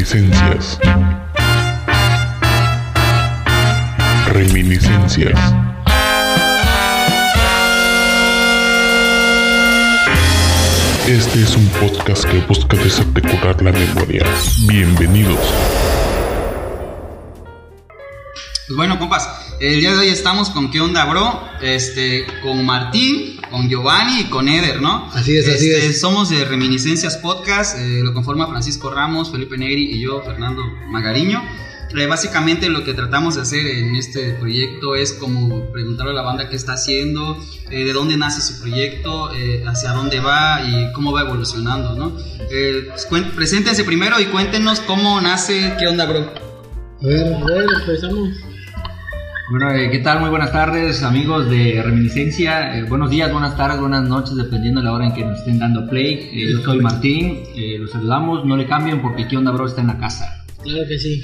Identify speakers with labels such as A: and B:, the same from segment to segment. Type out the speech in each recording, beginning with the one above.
A: Reminiscencias. Reminiscencias. Este es un podcast que busca desarticular la memoria. Bienvenidos.
B: Pues bueno, compas, el día de hoy estamos con ¿Qué onda, bro? Este, con Martín, con Giovanni y con Eder, ¿no?
C: Así es, así
B: Este,
C: es.
B: Somos de Reminiscencias Podcast, eh, lo conforma Francisco Ramos, Felipe Negri y yo, Fernando Magariño. Eh, básicamente lo que tratamos de hacer en este proyecto es como preguntarle a la banda qué está haciendo, eh, de dónde nace su proyecto, eh, hacia dónde va y cómo va evolucionando, ¿no? Pues, preséntense primero y cuéntenos cómo nace ¿Qué onda, bro?
C: A ver, a ver, empezamos.
D: Bueno, eh, ¿qué tal? Muy buenas tardes, amigos de Reminiscencia. Eh, buenos días, buenas tardes, buenas noches, dependiendo de la hora en que nos estén dando play. Eh, yo soy Martín, eh, los saludamos, no le cambien porque ¿Qué onda, bro? Está en la casa.
C: Claro que sí.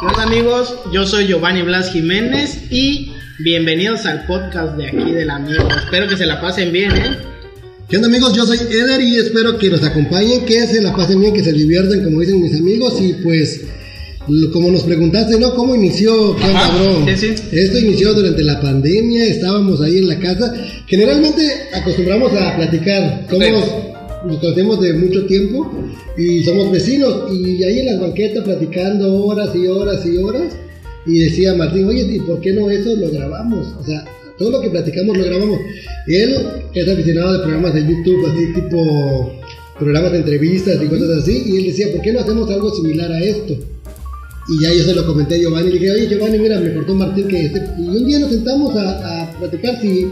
C: ¿Qué onda amigos? Yo soy Giovanni Blas Jiménez y bienvenidos al podcast de aquí del amigo. Espero que se la pasen bien, ¿eh?
E: ¿Qué onda amigos? Yo soy Eder y espero que nos acompañen, que se la pasen bien, que se diviertan como dicen mis amigos y pues como nos preguntaste, ¿no? ¿Cómo inició? ¿Qué onda, bro?
B: sí, sí.
E: Esto inició durante la pandemia, estábamos ahí en la casa. Generalmente acostumbramos a platicar, somos, nos conocemos de mucho tiempo y somos vecinos y ahí en las banquetas platicando horas y horas y horas y decía Martín, oye, ¿y por qué no eso lo grabamos? O sea, todo lo que platicamos lo grabamos. Él es aficionado de programas de YouTube, así tipo programas de entrevistas y cosas así, y él decía, ¿por qué no hacemos algo similar a esto? Y ya yo se lo comenté a Giovanni, le dije, oye Giovanni, mira, me cortó Martín que este... Y un día nos sentamos a, a platicar si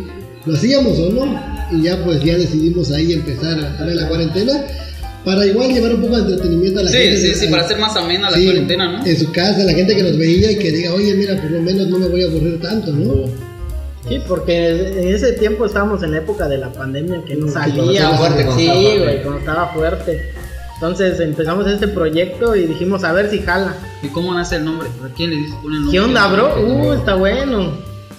E: lo hacíamos o no, y ya pues ya decidimos ahí empezar a estar en la cuarentena, para igual llevar un poco de entretenimiento a la
B: Sí,
E: gente.
B: sí, sí,
E: a-
B: para hacer más amena la
E: Sí,
B: cuarentena, ¿no?
E: En su casa, la gente que nos veía y que diga, oye, mira, por lo menos no me voy a aburrir tanto, ¿no?
C: Sí, porque en ese tiempo estábamos en la época de la pandemia que no
E: cuando
C: salía.
E: estaba fuerte,
D: cuando
C: sí,
D: estaba fuerte.
C: güey, cuando estaba fuerte. Entonces empezamos este proyecto y dijimos a ver si jala.
B: ¿Y cómo nace el nombre? ¿A quién le dices pone el nombre?
C: ¿Qué onda, bro? Uh, está bueno.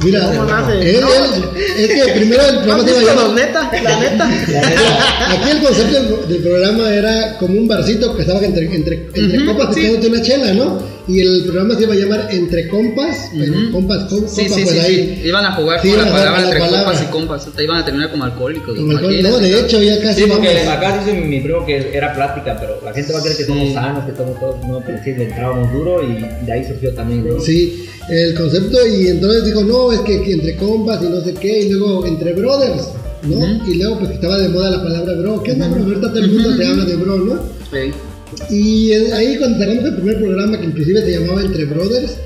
E: Mira,
C: ¿Cómo nace?
E: él-
C: No,
E: él- es que primero el
C: ¿No
E: programa se iba a
C: neta? La neta.
E: Aquí el concepto del, del programa era como un barcito que estaba entre, entre, compas
B: sí.
E: echándote una chela, ¿no? Y el programa se iba a llamar Entre Compas, pero
B: Ujú.
E: compas, com- compas,
B: Sí, sí,
E: pues
B: sí,
E: ahí.
B: sí. Iban a jugar
E: Sí,
B: con la
E: iban a jugar
B: palabra entre
E: palabra.
B: compas y compas. Te iban a terminar como alcohólicos.
E: Como
B: imagínate.
E: no, de hecho, ya casi
D: Sí, porque
E: vamos.
D: acá dice mi primo que era plática, pero la gente va a creer que
B: Sí.
D: somos sanos, que somos todos, no, pero sí, le entrábamos duro y de ahí surgió también, ¿no?
E: Sí, el concepto y entonces dijo, no, es que, que entre compas y no sé qué, y luego entre brothers, ¿no?
B: Ujú.
E: Y luego pues estaba de moda la palabra bro, ¿qué onda bro? Ahorita todo el mundo te habla de bro, ¿no?
B: Sí.
E: Y ahí cuando sacamos el primer programa que inclusive se llamaba Entre Brothers,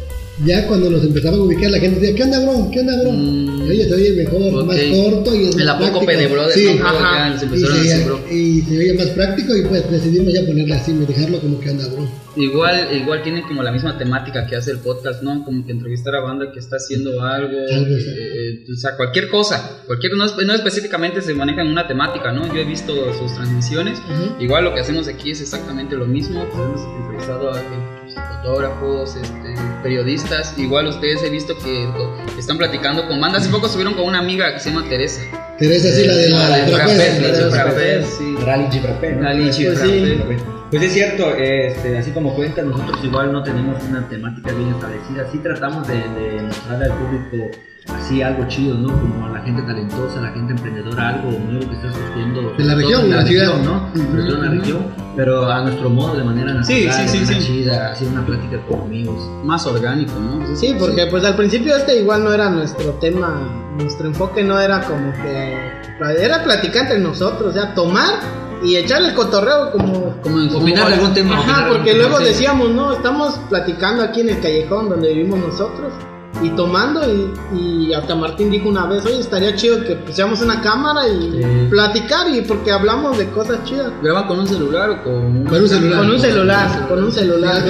E: ya cuando nos empezaban a ubicar la gente decía, ¿qué onda bro? ¿Qué onda bro?
B: Mm.
E: Oye, se oye mejor, más corto y es
B: El
E: más
B: apócope
E: práctico.
B: de
E: Sí, y, se, y se oye más práctico y pues decidimos ya ponerle así, dejarlo como que anda bro.
B: Igual, igual tiene como la misma temática que hace el podcast, ¿no? Como que entrevistar a banda que está haciendo algo,
E: Algo, sí.
B: eh, o sea, cualquier cosa, cualquier, no, no específicamente se maneja en una temática, ¿no? Yo he visto sus transmisiones, igual lo que hacemos aquí es exactamente lo mismo, pues hemos entrevistado a eh, fotógrafos, este, periodistas, igual ustedes he visto que están platicando con bandas, hace poco subieron con una amiga que se llama Teresa.
E: Teresa, sí, la de la,
B: La de
E: trapez.
B: Frapez, la de
C: de
B: Frapez, sí.
D: Rally Chifrapé, ¿no?
B: Rally
C: Pues sí.
B: Chifrapé.
D: Pues es cierto, este, así como cuentas, nosotros igual no tenemos una temática bien establecida, sí tratamos de, de mostrarle al público así algo chido, ¿no? Como a la gente talentosa, a la gente emprendedora, algo nuevo que está surgiendo.
E: De la región, de la ciudad.
D: región, ¿no? Sobre todo en la región, pero a nuestro modo, de manera
B: Sí,
D: natural,
B: sí, sí,
D: manera
B: sí.
D: chida, así una plática con amigos.
B: Más orgánico, ¿no?
C: Sí, porque pues al principio este igual no era nuestro tema, nuestro enfoque no era como que era platicar entre nosotros, o sea, tomar y echarle el cotorreo como
B: Como en
D: Opinar algún tema.
C: Ajá, porque luego
D: tema, sí.
C: decíamos, no, estamos platicando aquí en el callejón donde vivimos nosotros y tomando y, y hasta Martín dijo una vez, oye, estaría chido que pusiéramos una cámara y
B: Sí.
C: platicar y porque hablamos de cosas chidas.
B: ¿Graban con un celular o con un,
E: Con un celular.
C: Con un celular, con un celular.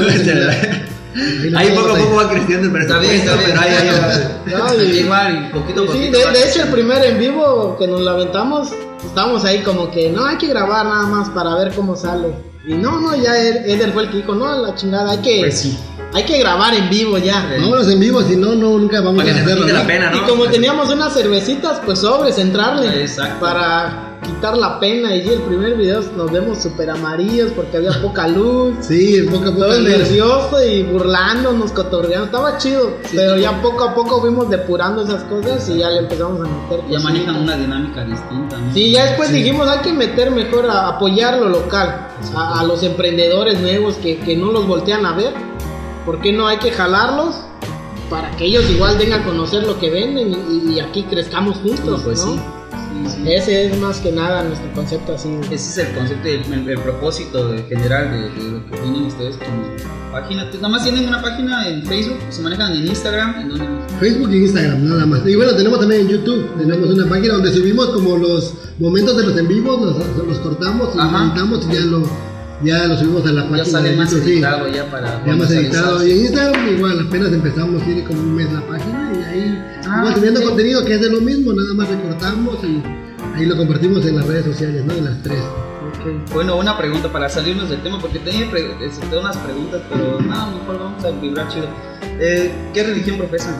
E: Ahí
D: poco a
E: ahí.
D: poco va creciendo el
B: Está bien, está bien.
D: pero ahí, ahí va.
C: No, y-
B: Igual, poquito a
C: Sí, de, de hecho el primer en vivo que nos la aventamos, estábamos ahí como que no hay que grabar nada más para ver cómo sale. Y no, no, ya Ed- Eder fue el que dijo, no, la chingada, hay que,
B: Pues sí.
C: hay que grabar en vivo ya.
E: Vámonos en vivo, si no, no, nunca vamos a hacerlo.
D: la pena,
C: Y
D: ¿no?
C: como teníamos unas cervecitas, pues sobres, entrarle.
B: Exacto.
C: Para quitar la pena. Y el primer video nos vemos súper amarillos porque había poca luz.
E: Sí, poco a poco.
C: Todo nervioso y burlándonos, cotorreando. Estaba chido. pero ya poco a poco fuimos depurando esas cosas y ya le empezamos a meter.
B: Ya
C: cositas.
B: manejan una dinámica distinta, ¿no?
C: Sí, ya después dijimos hay que meter mejor a apoyar lo local, a, a los emprendedores nuevos que, que no los voltean a ver. ¿Por qué no hay que jalarlos? Para que ellos igual den a conocer lo que venden y, y aquí crezcamos juntos,
B: Pues
C: ¿no?
B: sí.
C: Ese es más que nada nuestro concepto así.
B: Ese es el concepto, el, el- el propósito de- general de, de lo que tienen ustedes como página. Nada más tienen una página en Facebook, se manejan en Instagram, en donde
E: Facebook y Instagram, nada más. Y bueno, tenemos también en YouTube, tenemos una página donde subimos como los momentos de los en vivos, los, los cortamos y
B: Ajá.
E: editamos y ya lo, ya lo subimos a la página.
B: ya sale
E: de
B: más
E: YouTube, sí.
B: editado ya para
E: Ya más editado. Y en Instagram igual, apenas empezamos, tiene como un mes la página y ahí
B: Ah,
E: igual subiendo contenido que es de lo mismo, nada más recortamos y ahí lo compartimos en las redes sociales, ¿no? En las tres.
B: Bueno, una pregunta para salirnos del tema, porque tenía pre- este, tengo unas preguntas, pero nada, mejor vamos a vibrar chido. Eh, ¿Qué religión profesan?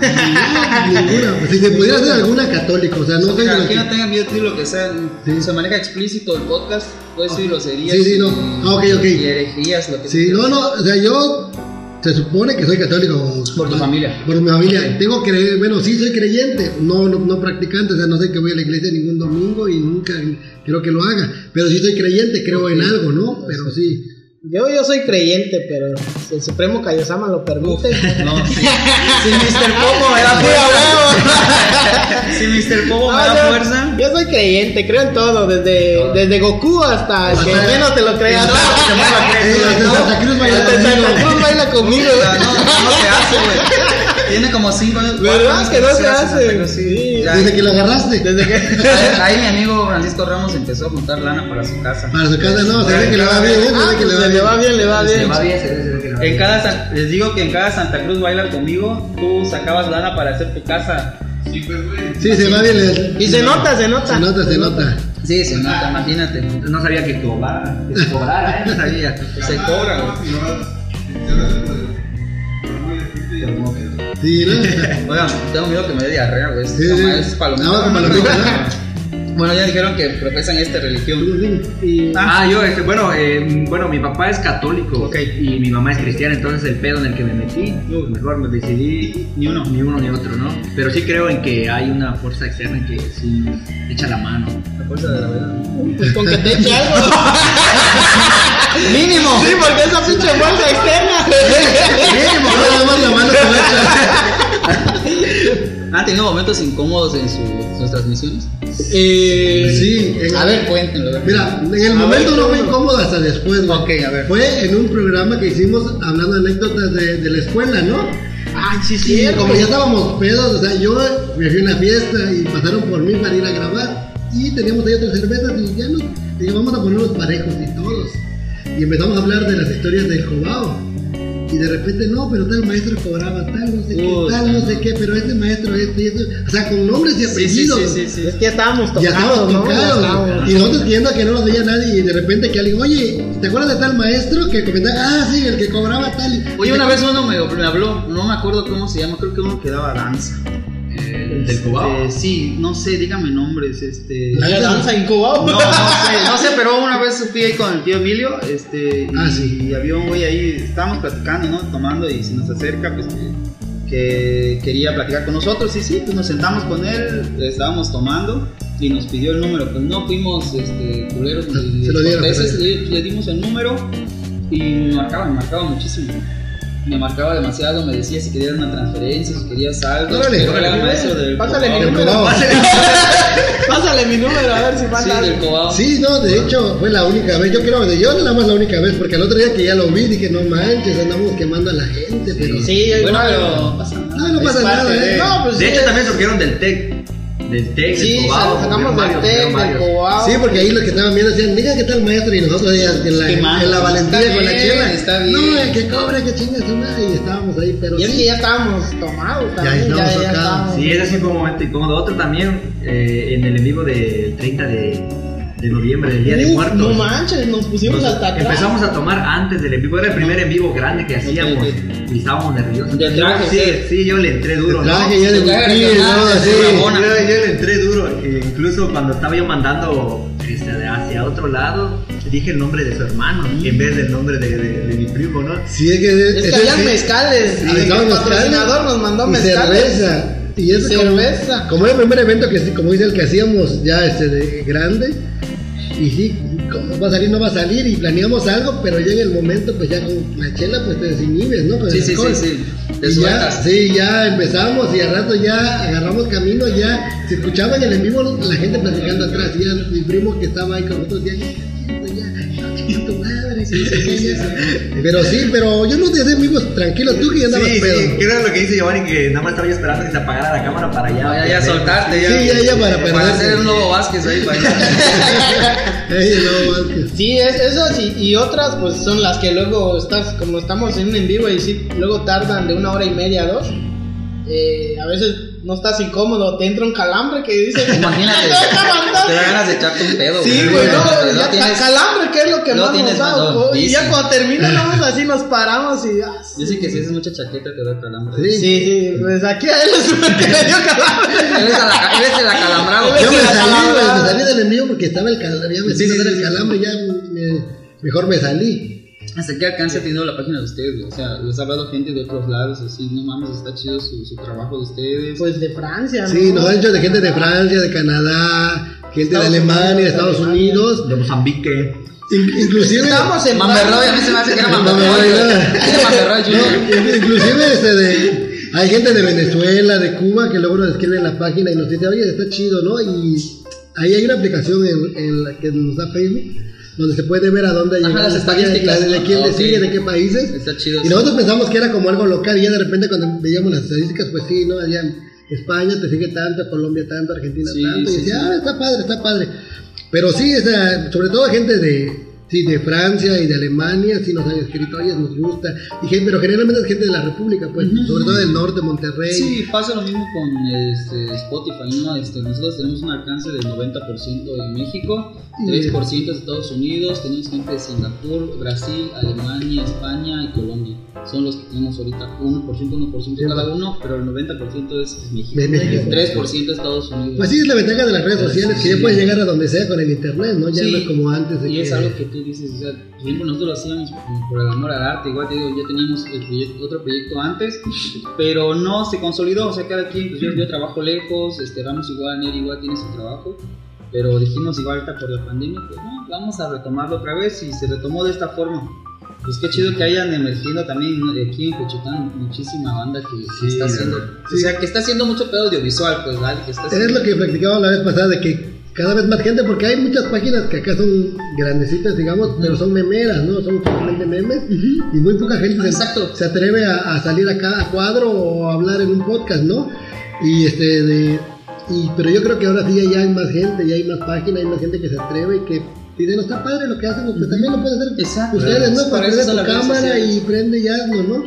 E: Ninguna. Si se pudiera hacer alguna católica, o sea, no de lo
B: aquí
E: que-
B: no tengan miedo de decir lo que sea,
E: Sí.
B: se maneja explícito el podcast, puede decir groserías
E: Sí, sí, no.
B: y,
E: Ah, ok, ok.
B: y herejías, lo que
E: Sí, no, no, o sea, yo se supone que soy católico.
B: Por tu familia.
E: Por mi familia. Tengo que creer, bueno, sí soy creyente, no, no, no practicante, o sea, no sé que voy a la iglesia ningún domingo y nunca quiero que lo haga, pero sí soy creyente, creo en algo, ¿no? Pero sí.
C: Yo, yo soy creyente, pero si el Supremo Kaiosama lo permite.
B: No, sí. Si Mr. Popo me da fuerza. si Mr. Popo me
C: No,
B: da
C: yo-
B: fuerza.
C: Yo soy creyente, creo en todo, desde, desde Goku hasta que
E: Hasta-
C: menos te lo creas.
E: Eh, hasta Santa Cruz baila conmigo.
B: O no, no se hace, güey. Tiene como 5 años.
C: ¿Verdad
B: años
C: que no se hace? Sí.
E: Desde que lo agarraste.
C: Desde que.
B: Ahí, ahí mi amigo Francisco Ramos empezó a juntar lana para su casa.
E: Para su casa, no, se ve que le va bien, ¿eh? Se
C: Ah,
E: ve que
C: pues
E: le va
C: le va
E: bien.
C: le va
D: Se
C: bien.
D: va bien, se ve, que le va
B: En
D: bien.
B: cada, San- les digo que en cada Santa Cruz baila conmigo, tú sacabas lana para hacer tu casa.
E: Sí, se va bien. le-
C: Y se nota, se nota.
E: Se nota, se nota.
B: Sí, se nota, imagínate.
D: No sabía que cobrara, que se cobrara, ¿eh? No sabía.
B: Se cobra, güey.
E: Sí, ¿no?
B: Oigan, tengo miedo que me dé diarrea, güey.
E: Sí, sí.
B: es palomita.
E: Ah, con palomita, ¿no?
B: Bueno, ya dijeron que profesan esta religión.
C: Y-
D: Ah, yo, este, bueno, eh, bueno, mi papá es católico y mi mamá es cristiana, entonces el pedo en el que me metí, mejor me decidí
B: Ni uno.
D: ni uno ni otro, ¿no? Pero sí creo en que hay una fuerza externa que sí nos echa la mano.
B: La fuerza de la verdad.
C: Pues con que te eche algo.
B: ¡Mínimo!
C: Sí, porque esa pinche fuerza externa.
E: Mínimo, no, nada más la mano se echa.
B: ¿Han tenido momentos incómodos en su- sus transmisiones?
C: Eh,
E: Sí, en-
B: A ver, cuéntenlo.
E: Mira, en el
C: A
E: momento
C: ver,
E: no fue
C: ¿cómo?
E: incómodo hasta después.
B: Ok, a ver.
E: Fue en un programa que hicimos hablando de anécdotas de, de la escuela, ¿no?
C: Ay, sí,
E: Y
C: sí.
E: como ya estábamos pedos, o sea, yo me fui a una fiesta y pasaron por mí para ir a grabar. Y teníamos ahí otras cervezas y ya nos dije, vamos a ponernos parejos y todos. Y empezamos a hablar de las historias del Cobao. Y de repente, no, pero tal maestro cobraba tal, no sé qué, tal, no sé qué, pero este maestro, este y este. O sea, con nombres y
B: Sí, sí,
E: apellidos.
B: sí, sí, sí.
C: Es que ya estábamos
E: Ya estábamos
C: tocados, ¿no? Ya
E: tocados.
C: estábamos.
E: Y nosotros viendo que no nos veía nadie y de repente que alguien, oye, ¿te acuerdas de tal maestro que comentaba? Ah, sí, el que cobraba tal.
B: Oye, una vez uno me, me habló, no me acuerdo cómo se llama, creo que uno que daba danza.
D: ¿El del Cubao?
B: Este, sí, no sé, dígame nombres, este...
C: ¿La danza incubado?
B: No, no sé, no sé, pero una vez fui ahí con el tío Emilio, este, y,
E: Ah, sí.
B: y había un güey ahí, estábamos platicando, ¿no? Tomando y se nos acerca, pues, que, que quería platicar con nosotros, y sí, pues nos sentamos con él, estábamos tomando, y nos pidió el número, pues no fuimos, este, culeros, le, le dimos el número, y marcaba, marcaba muchísimo. Me marcaba demasiado, me decía si querías una transferencia, si querías algo.
E: Órale,
C: órale, pásale mi número. Pásale mi número a ver si
B: Sí,
C: pasa algo.
B: Cobao.
E: Sí, no, de hecho fue la única vez. Yo creo que yo nada más la única vez, porque el otro día que ya lo vi dije, no manches, andamos quemando a la gente, pero.
C: Sí,
B: Bueno, pero no pasa nada.
E: No, no pasa nada,
B: de-
E: ¿eh?
C: No, pues
D: De
C: sí,
D: hecho,
C: es-
D: también surgieron del TEC. Del TEC,
C: Sí,
D: del Cubao.
C: sacamos del TEC, del. Cobao.
E: Sí, porque ahí los que estaban viendo decían, diga que tal maestro, y nosotros ahí en la,
B: Qué
E: en la valentía con la chela.
B: está bien.
E: No, el que cobra, que chinga su madre, y estábamos ahí, pero.
C: Y es
E: sí.
C: que ya estábamos tomados también.
E: estábamos
C: ya, ya
E: tocados.
C: estábamos.
D: Sí, ese sí fue un momento incómodo. Otro también, eh, en el en vivo del 30 de, de noviembre, del Día de Muertos.
C: No manches, nos pusimos
D: Nos-
C: hasta atrás.
D: empezamos a tomar antes del en vivo, era el primer en vivo grande que hacíamos y estábamos nerviosos.
B: De traje,
D: sí, sí, yo le entré duro. Yo, yo le entré duro, e incluso cuando estaba yo mandando este, hacia otro lado, dije el nombre de su hermano en vez del nombre de, de- de mi primo, ¿no?
E: Sí, es que
C: Es que había mezcales. El patrocinador nos mandó mezcales.
E: cerveza. Y eso
C: Cerveza.
E: Como, como era el primer evento que, como dice el que hacíamos ya este de grande. Y sí, ¿cómo va a salir? No va a salir. Y planeamos algo, pero ya en el momento, pues ya con la chela, pues te desinhibes, ¿no? Con
B: Sí, sí, sí, sí. Te
E: Y ya, sí, ya empezamos y al rato ya agarramos camino, ya se escuchaba en el en vivo la gente platicando atrás, y ya mi primo que estaba ahí con nosotros, ya, sí, sí, sí, sí. Pero sí, pero yo no te hacía amigos tranquilos, tú que ya andabas
D: Sí,
E: pedo.
D: sí, que era lo que dice Giovanni, que nada más estaba yo esperando que se apagara la cámara para allá.
B: Ya, ya soltarte, ya.
E: Sí, ya, ya, para
B: Para
E: perderse.
B: hacer un nuevo Vázquez ahí, para allá.
C: Sí, es, esas y, y otras pues son las que luego estás, como estamos en un en vivo y sí, luego tardan de una hora y media a dos. eh, a veces no estás incómodo, te entra un calambre que dices,
B: Imagínate,
C: "No, aguanta".
B: te da ganas de echarte un pedo,
C: Sí, güey, no,
B: Luego
C: ya
B: tienes-
C: calambre, que es lo que
B: luego
C: más nos da. Y
B: sí,
C: ya
B: sí.
C: cuando termina, más así nos paramos y. ah,
B: Dice que si haces mucha chaqueta te da calambre.
E: Sí.
C: Sí, sí, pues aquí a él es que le dio calambre.
B: Eres, a la- eres el acalambrado.
E: Yo me salí, güey, me salí del envío porque estaba el calambre, ya me
B: Sí,
E: sí,
B: sí, sí,
E: el
B: sí.
E: calambre, ya me- mejor me salí.
B: ¿Hasta qué alcance ha tenido la página de ustedes? güey? O sea, les ha hablado gente de otros lados, así, no mames, está chido su, su trabajo de ustedes.
C: Pues de Francia, ¿no?
E: Sí, nos han dicho de gente de Francia, de Canadá, gente
C: Estados
E: de Alemania,
C: Unidos,
E: de Estados
C: Alemania.
E: Unidos.
D: De Mozambique.
E: In- inclusive
C: Estábamos en
B: Mamberroy, a mí se me hace que era Mamberroy.
E: ¿no? Inclusive este de, hay gente de Venezuela, de Cuba, que luego nos escribe en la página y nos dice, oye, está chido, ¿no? Y ahí hay una aplicación en, en la que nos da Facebook, donde se puede ver a dónde
B: Ajá,
E: llegan
B: las estadísticas,
E: de, quién le sigue, de qué países.
B: Está chido.
E: Y nosotros pensamos que era como algo local y ya de repente cuando veíamos las estadísticas, pues sí, ¿no? Allá España te sigue tanto, Colombia tanto, Argentina
B: Sí,
E: tanto. y decía, ah, está padre, está padre. Pero sí, o sea, sobre todo gente de, sí, de Francia y de Alemania, sí nos han escrito, oye, nos gusta. Y gente- pero generalmente es gente de la República, pues, sobre todo del norte, Monterrey.
B: Sí, pasa lo mismo con este, Spotify, ¿no? Este, nosotros tenemos un alcance del 90% en México, 3% de Estados Unidos, tenemos gente de Singapur, Brasil, Alemania, España y Colombia. Son los que tenemos ahorita 1%, 1% cada uno, pero el 90% es, es México.
E: De México.
B: 3% Estados Unidos.
E: Pues sí, es la ventaja de las redes sociales, que ya
B: Sí.
E: puedes llegar a donde sea con el internet, ¿no? Ya
B: Sí,
E: no es como antes de
B: Y
E: que...
B: es algo que tú dices, o sea, por ejemplo, nosotros lo hacíamos por- el amor al arte, igual te digo, ya teníamos el proyecto- otro proyecto antes, pero no se consolidó, o sea, cada quien, pues yo, yo trabajo lejos, este, Ramos igual, Neri igual tiene su trabajo, pero dijimos igual ahorita por la pandemia, pues no, vamos a retomarlo otra vez y se retomó de esta forma. Pues qué chido que hayan emergiendo también aquí en Cochután muchísima banda que,
E: Sí,
B: está haciendo,
E: sí.
B: o sea, que está haciendo mucho pedo audiovisual, pues, ¿vale? Que está
E: Es lo que platicábamos la vez pasada, de que cada vez más gente, porque hay muchas páginas que acá son grandecitas, digamos, pero son memeras, ¿no? Son totalmente memes, y muy poca gente se-
B: Exacto.
E: se atreve a, a salir a cada cuadro o a hablar en un podcast, ¿no? Y este, de, y, pero yo creo que ahora sí ya hay más gente, ya hay más páginas, hay más gente que se atreve y que dice, no está padre lo que hacen, pues también lo pueden hacer
B: Exacto.
E: ustedes, ¿no?
B: Para son
E: tu cámara y prende y hazlo, ¿no?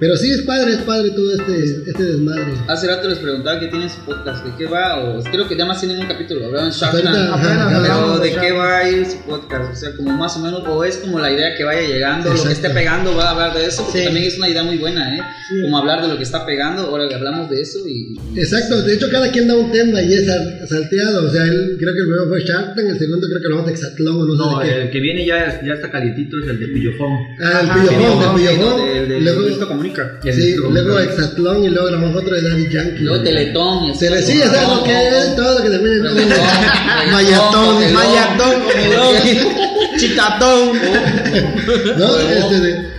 E: Pero sí es padre, es padre todo este, este desmadre.
B: Hace rato les preguntaba que tienen su podcast, ¿de qué va? O creo que ya más tienen un capítulo, hablaban
E: ajá,
B: Pero ¿de qué va a ir su podcast? O sea, como más o menos, o es como la idea que vaya llegando, lo que
E: Exacto.
B: esté pegando, va a hablar de eso, porque
C: Sí.
B: también es una idea muy buena, ¿eh?
C: Sí.
B: Como hablar de lo que está pegando, ahora que hablamos de eso y...
E: Exacto, de hecho cada quien da un tema y es sal- salteado, o sea, él, creo que el primero fue Shark Tank, el segundo creo que lo vamos a Exatlón o no,
D: No,
E: sé de qué.
D: el que viene ya, ya está calientito es el de Pillofón.
E: Ah, el pillofón, el pillofón. Sí, luego Exatlón y luego grabamos otro de Daddy Yankee.
B: Luego Teletón y así.
E: Se le sigue, o sea, lo que es todo lo que termina en
B: Reggaetón,
E: Mayatón,
C: Mayatón, Comelón, Chicatón.
E: ¿no? Este, de-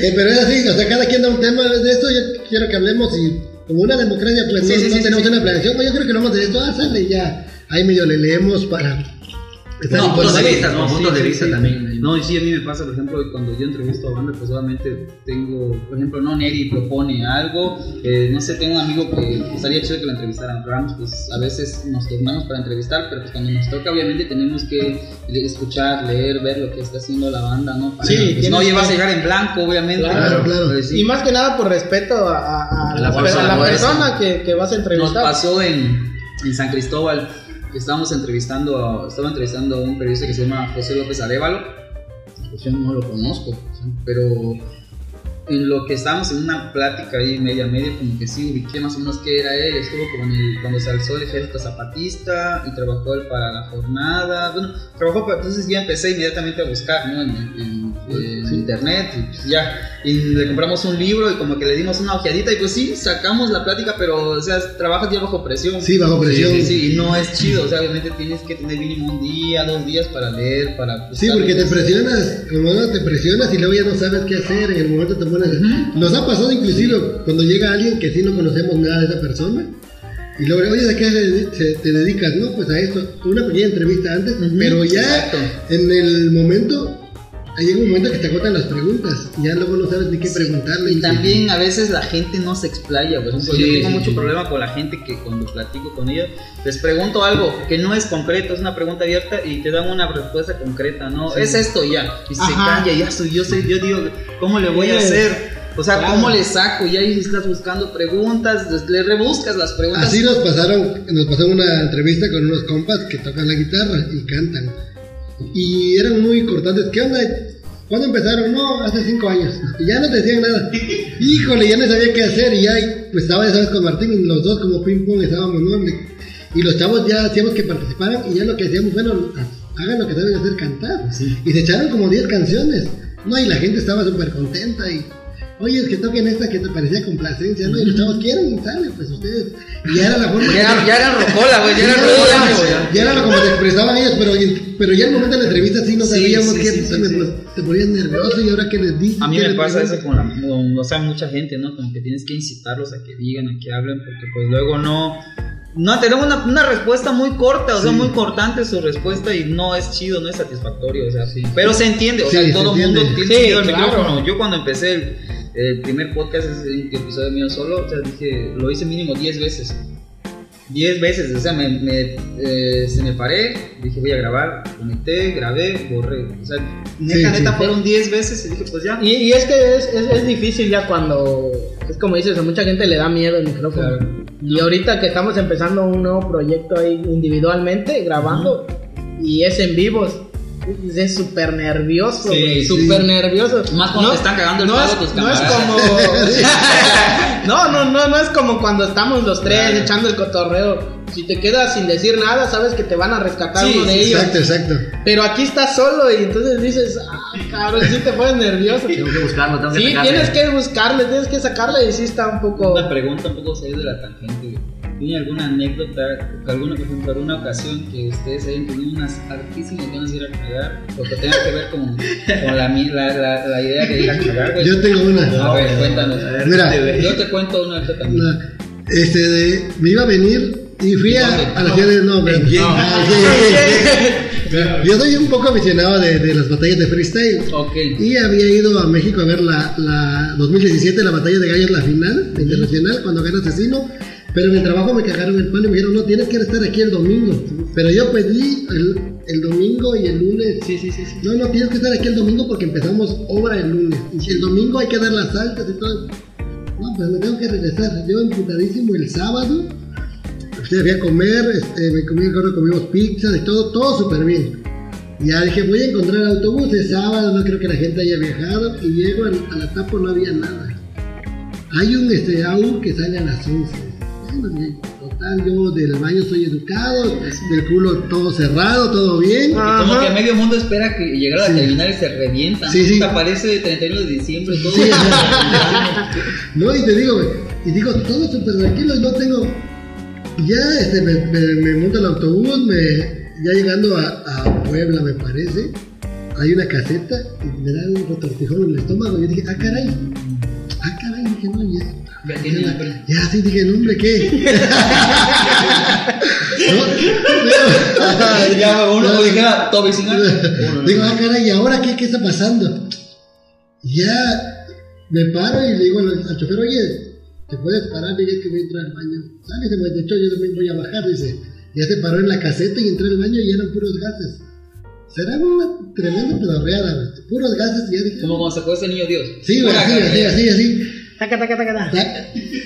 E: eh, pero es así, o sea, cada quien da un tema de esto, yo quiero que hablemos y como una democracia, pues
B: Sí,
E: no,
B: sí,
E: no
B: sí,
E: tenemos
B: sí, sí.
E: una planeación, pues yo creo que lo vamos de esto, ah, sale y ya, ahí medio le leemos para
D: No, puntos de vista, no, puntos de vista también.
B: No, y sí, a mí me pasa, por ejemplo, cuando yo entrevisto a banda, pues obviamente tengo, por ejemplo, no, Neri propone algo, eh, no sé, tengo un amigo que estaría chido que lo entrevistaran, Rams, pues a veces nos tornamos para entrevistar, pero pues cuando nos toca, obviamente tenemos que escuchar, leer, ver lo que está haciendo la banda, ¿no? Para,
C: Sí,
B: pues, no llevas a llegar en blanco, obviamente.
E: Claro, claro.
B: Pues, sí.
C: Y más que nada por respeto a, a- a
B: A
C: la,
B: la
C: per-
B: persona,
C: a la persona que, que vas a
B: Nos
C: entrevistar.
B: pasó en, en San Cristóbal. Estábamos entrevistando a, estaba entrevistando a un periodista que se llama José López Arevalo. Pues yo no lo conozco, pero en lo que estábamos en una plática ahí media media, como que sí ubiqué más o menos qué era él. Estuvo como en el, cuando se alzó el ejército zapatista y trabajó él para la jornada. Bueno, trabajó para, entonces ya empecé inmediatamente a buscar ¿no? en- en internet y pues ya. Y le compramos un libro y como que le dimos una ojeadita y pues sí, sacamos la plática, pero o sea, trabajas ya bajo presión.
E: Sí, bajo presión.
B: Sí, sí, sí, y no es chido, o sea, obviamente tienes que tener mínimo un día, dos días para leer, para...
E: Sí, porque te
B: que-
E: presionas, como no te presionas y luego ya no sabes qué hacer, en el momento te pones... Nos ha pasado inclusive cuando llega alguien que sí no conocemos nada de esa persona y luego, oye, ¿a qué te dedicas? No, pues a esto, una pequeña entrevista antes, pero ya
B: Exacto.
E: en el momento, llega un momento que te agotan las preguntas y ya luego no sabes ni qué preguntarle.
B: Y también a veces la gente no se explaya, por ejemplo,
D: Sí,
B: yo tengo
D: sí,
B: mucho
D: sí.
B: problema con la gente que cuando platico con ellos, les pregunto algo que no es concreto, es una pregunta abierta y te dan una respuesta concreta, ¿no? Es esto ya, y se
C: Ajá.
B: calla, ya soy, yo soy, yo digo, ¿cómo le voy a
C: Sí.
B: hacer? O sea,
C: Claro.
B: ¿cómo le saco? Y ahí estás buscando preguntas, le rebuscas las preguntas.
E: Así nos pasaron, nos pasó una entrevista con unos compas que tocan la guitarra y cantan. Y eran muy cortantes. ¿Qué onda? ¿Cuándo empezaron? No, hace cinco años. Y ya no te decían nada. Híjole, ya no sabía qué hacer. Y ya, pues estaba esa vez con Martín y los dos como ping pong estábamos, ¿no? Y los chavos ya hacíamos que participaran y ya lo que decíamos, bueno, hagan lo que saben hacer, cantar. Y se echaron como 10 canciones. No, y la gente estaba súper contenta y... Oye, es que toquen esta que te parecía complacencia, ¿no? Y los chavos quieren, sale, pues ustedes. Y ya era la forma
B: Ya era, ya era rocola, güey, ya era rocola, güey.
E: ya era como se expresaban ellos, pero, pero ya en el momento de la entrevista sí no sabíamos
B: sí,
E: qué,
B: sí,
E: puta,
B: sí,
E: me
B: sí.
E: pon- te ponías nervioso y ahora qué les dices.
B: A mí
E: ¿Qué
B: me pasa eso con, la, con, o sea, mucha gente, ¿no? Como que tienes que incitarlos a que digan, a que hablen, porque pues luego no... No, tenemos una, una respuesta muy corta, o sea,
E: Sí.
B: muy cortante su respuesta y no es chido, no es satisfactorio, o sea, sí. Pero se entiende, o
E: Sí,
B: sea,
E: se
B: todo el mundo tiene
C: Sí,
B: el
C: claro.
B: micrófono. Yo cuando empecé el, el primer podcast, ese episodio mío solo, o sea, dije, lo hice mínimo 10 veces. 10 veces, o sea, me, me, eh, se me paré, dije voy a grabar, conecté, grabé, borré. O sea, neta,
E: Sí,
B: neta,
E: sí.
B: fueron 10 veces y dije, pues ya.
C: Y, y es que es, es, es difícil ya cuando, es como dices, a mucha gente le da miedo el micrófono.
B: Claro.
C: Y ahorita que estamos empezando un nuevo proyecto ahí individualmente, grabando, y es en vivos, es súper nervioso,
B: Sí,
C: güey,
B: sí.
C: súper nervioso.
B: Más cuando te están cagando el
C: no
B: palo
C: es,
B: tus
C: no es como... no, no, no, no es como cuando estamos los tres
B: Claro.
C: echando el cotorreo. Si te quedas sin decir nada, sabes que te van a rescatar
B: Sí,
C: uno de ellos.
E: Exacto, exacto.
C: Pero aquí estás solo y entonces dices, ah, cabrón, sí te pones nervioso.
D: Tengo que buscarlo, tengo que
C: Sí,
D: sacarle.
C: tienes que buscarle, tienes que sacarle y sí está un poco...
B: Una pregunta un poco salir de la tangente. ¿Tiene alguna anécdota, alguna, por ejemplo, alguna ocasión que ustedes hayan tenido unas hartísimas ganas de ir a cagar? O que tenga que ver con, con la, la, la, la idea de ir a cagar, güey.
E: Yo tengo una.
B: A ver, cuéntanos.
E: Mira.
B: Yo te cuento una.
E: La- este, de- me iba a venir y fui a, a la ciudad de. No, pero-? Ah. Yo soy un poco aficionado de, de las batallas de freestyle.
B: Ok.
E: Y había ido a México a ver la, la 2017, la batalla de gallos, la final, internacional, cuando gana Asesino. Pero en el trabajo me cagaron el pan y me dijeron, no, tienes que estar aquí el domingo. Pero yo pedí el, el domingo y el lunes.
B: Sí, sí, sí. sí.
E: No, no, tienes que estar aquí el domingo porque empezamos obra el lunes. Y si el domingo hay que dar las altas y todo. No, pues me tengo que regresar. Yo emputadísimo el sábado. Fui a comer, este, me comí, comimos pizza y todo, todo súper bien. Y ya dije, voy a encontrar autobús, es sábado, no creo que la gente haya viajado. Y llego a, la tapo, no había nada. Hay un este, que sale a las 11. Total, yo del baño soy educado, del culo todo cerrado, todo bien.
B: Como que medio mundo espera que llegara a
E: Sí.
B: la terminal y se revienta.
E: Sí, sí.
B: Aparece 31 de diciembre, todo.
E: Sí, No, y te digo, y digo, todo súper tranquilo y no tengo. Ya este, me, me, me monto el autobús, me, ya llegando a, a Puebla, me parece, hay una caseta y me dan un retortijón en el estómago. Y yo dije, ah, caray,
B: tiene.
E: Ya, sí, dije, no, hombre, ¿qué? no,
B: ya, uno dijera, todo vecinal. Uno,
E: Digo, ah, caray, ¿y ahora qué, qué está pasando? Y ya me paro y le digo al, al chofer, oye, ¿te puedes parar? Dije que voy a entrar al baño. Sale, de hecho yo también voy a bajar, dice. Ya se paró en la caseta y entré al baño y eran puros gases. Será una tremenda pedorreada, puros gases y ya dije.
B: Como sacó ese niño Dios.
E: Sí, güey, así, así, así.
C: Taca, taca, taca, taca.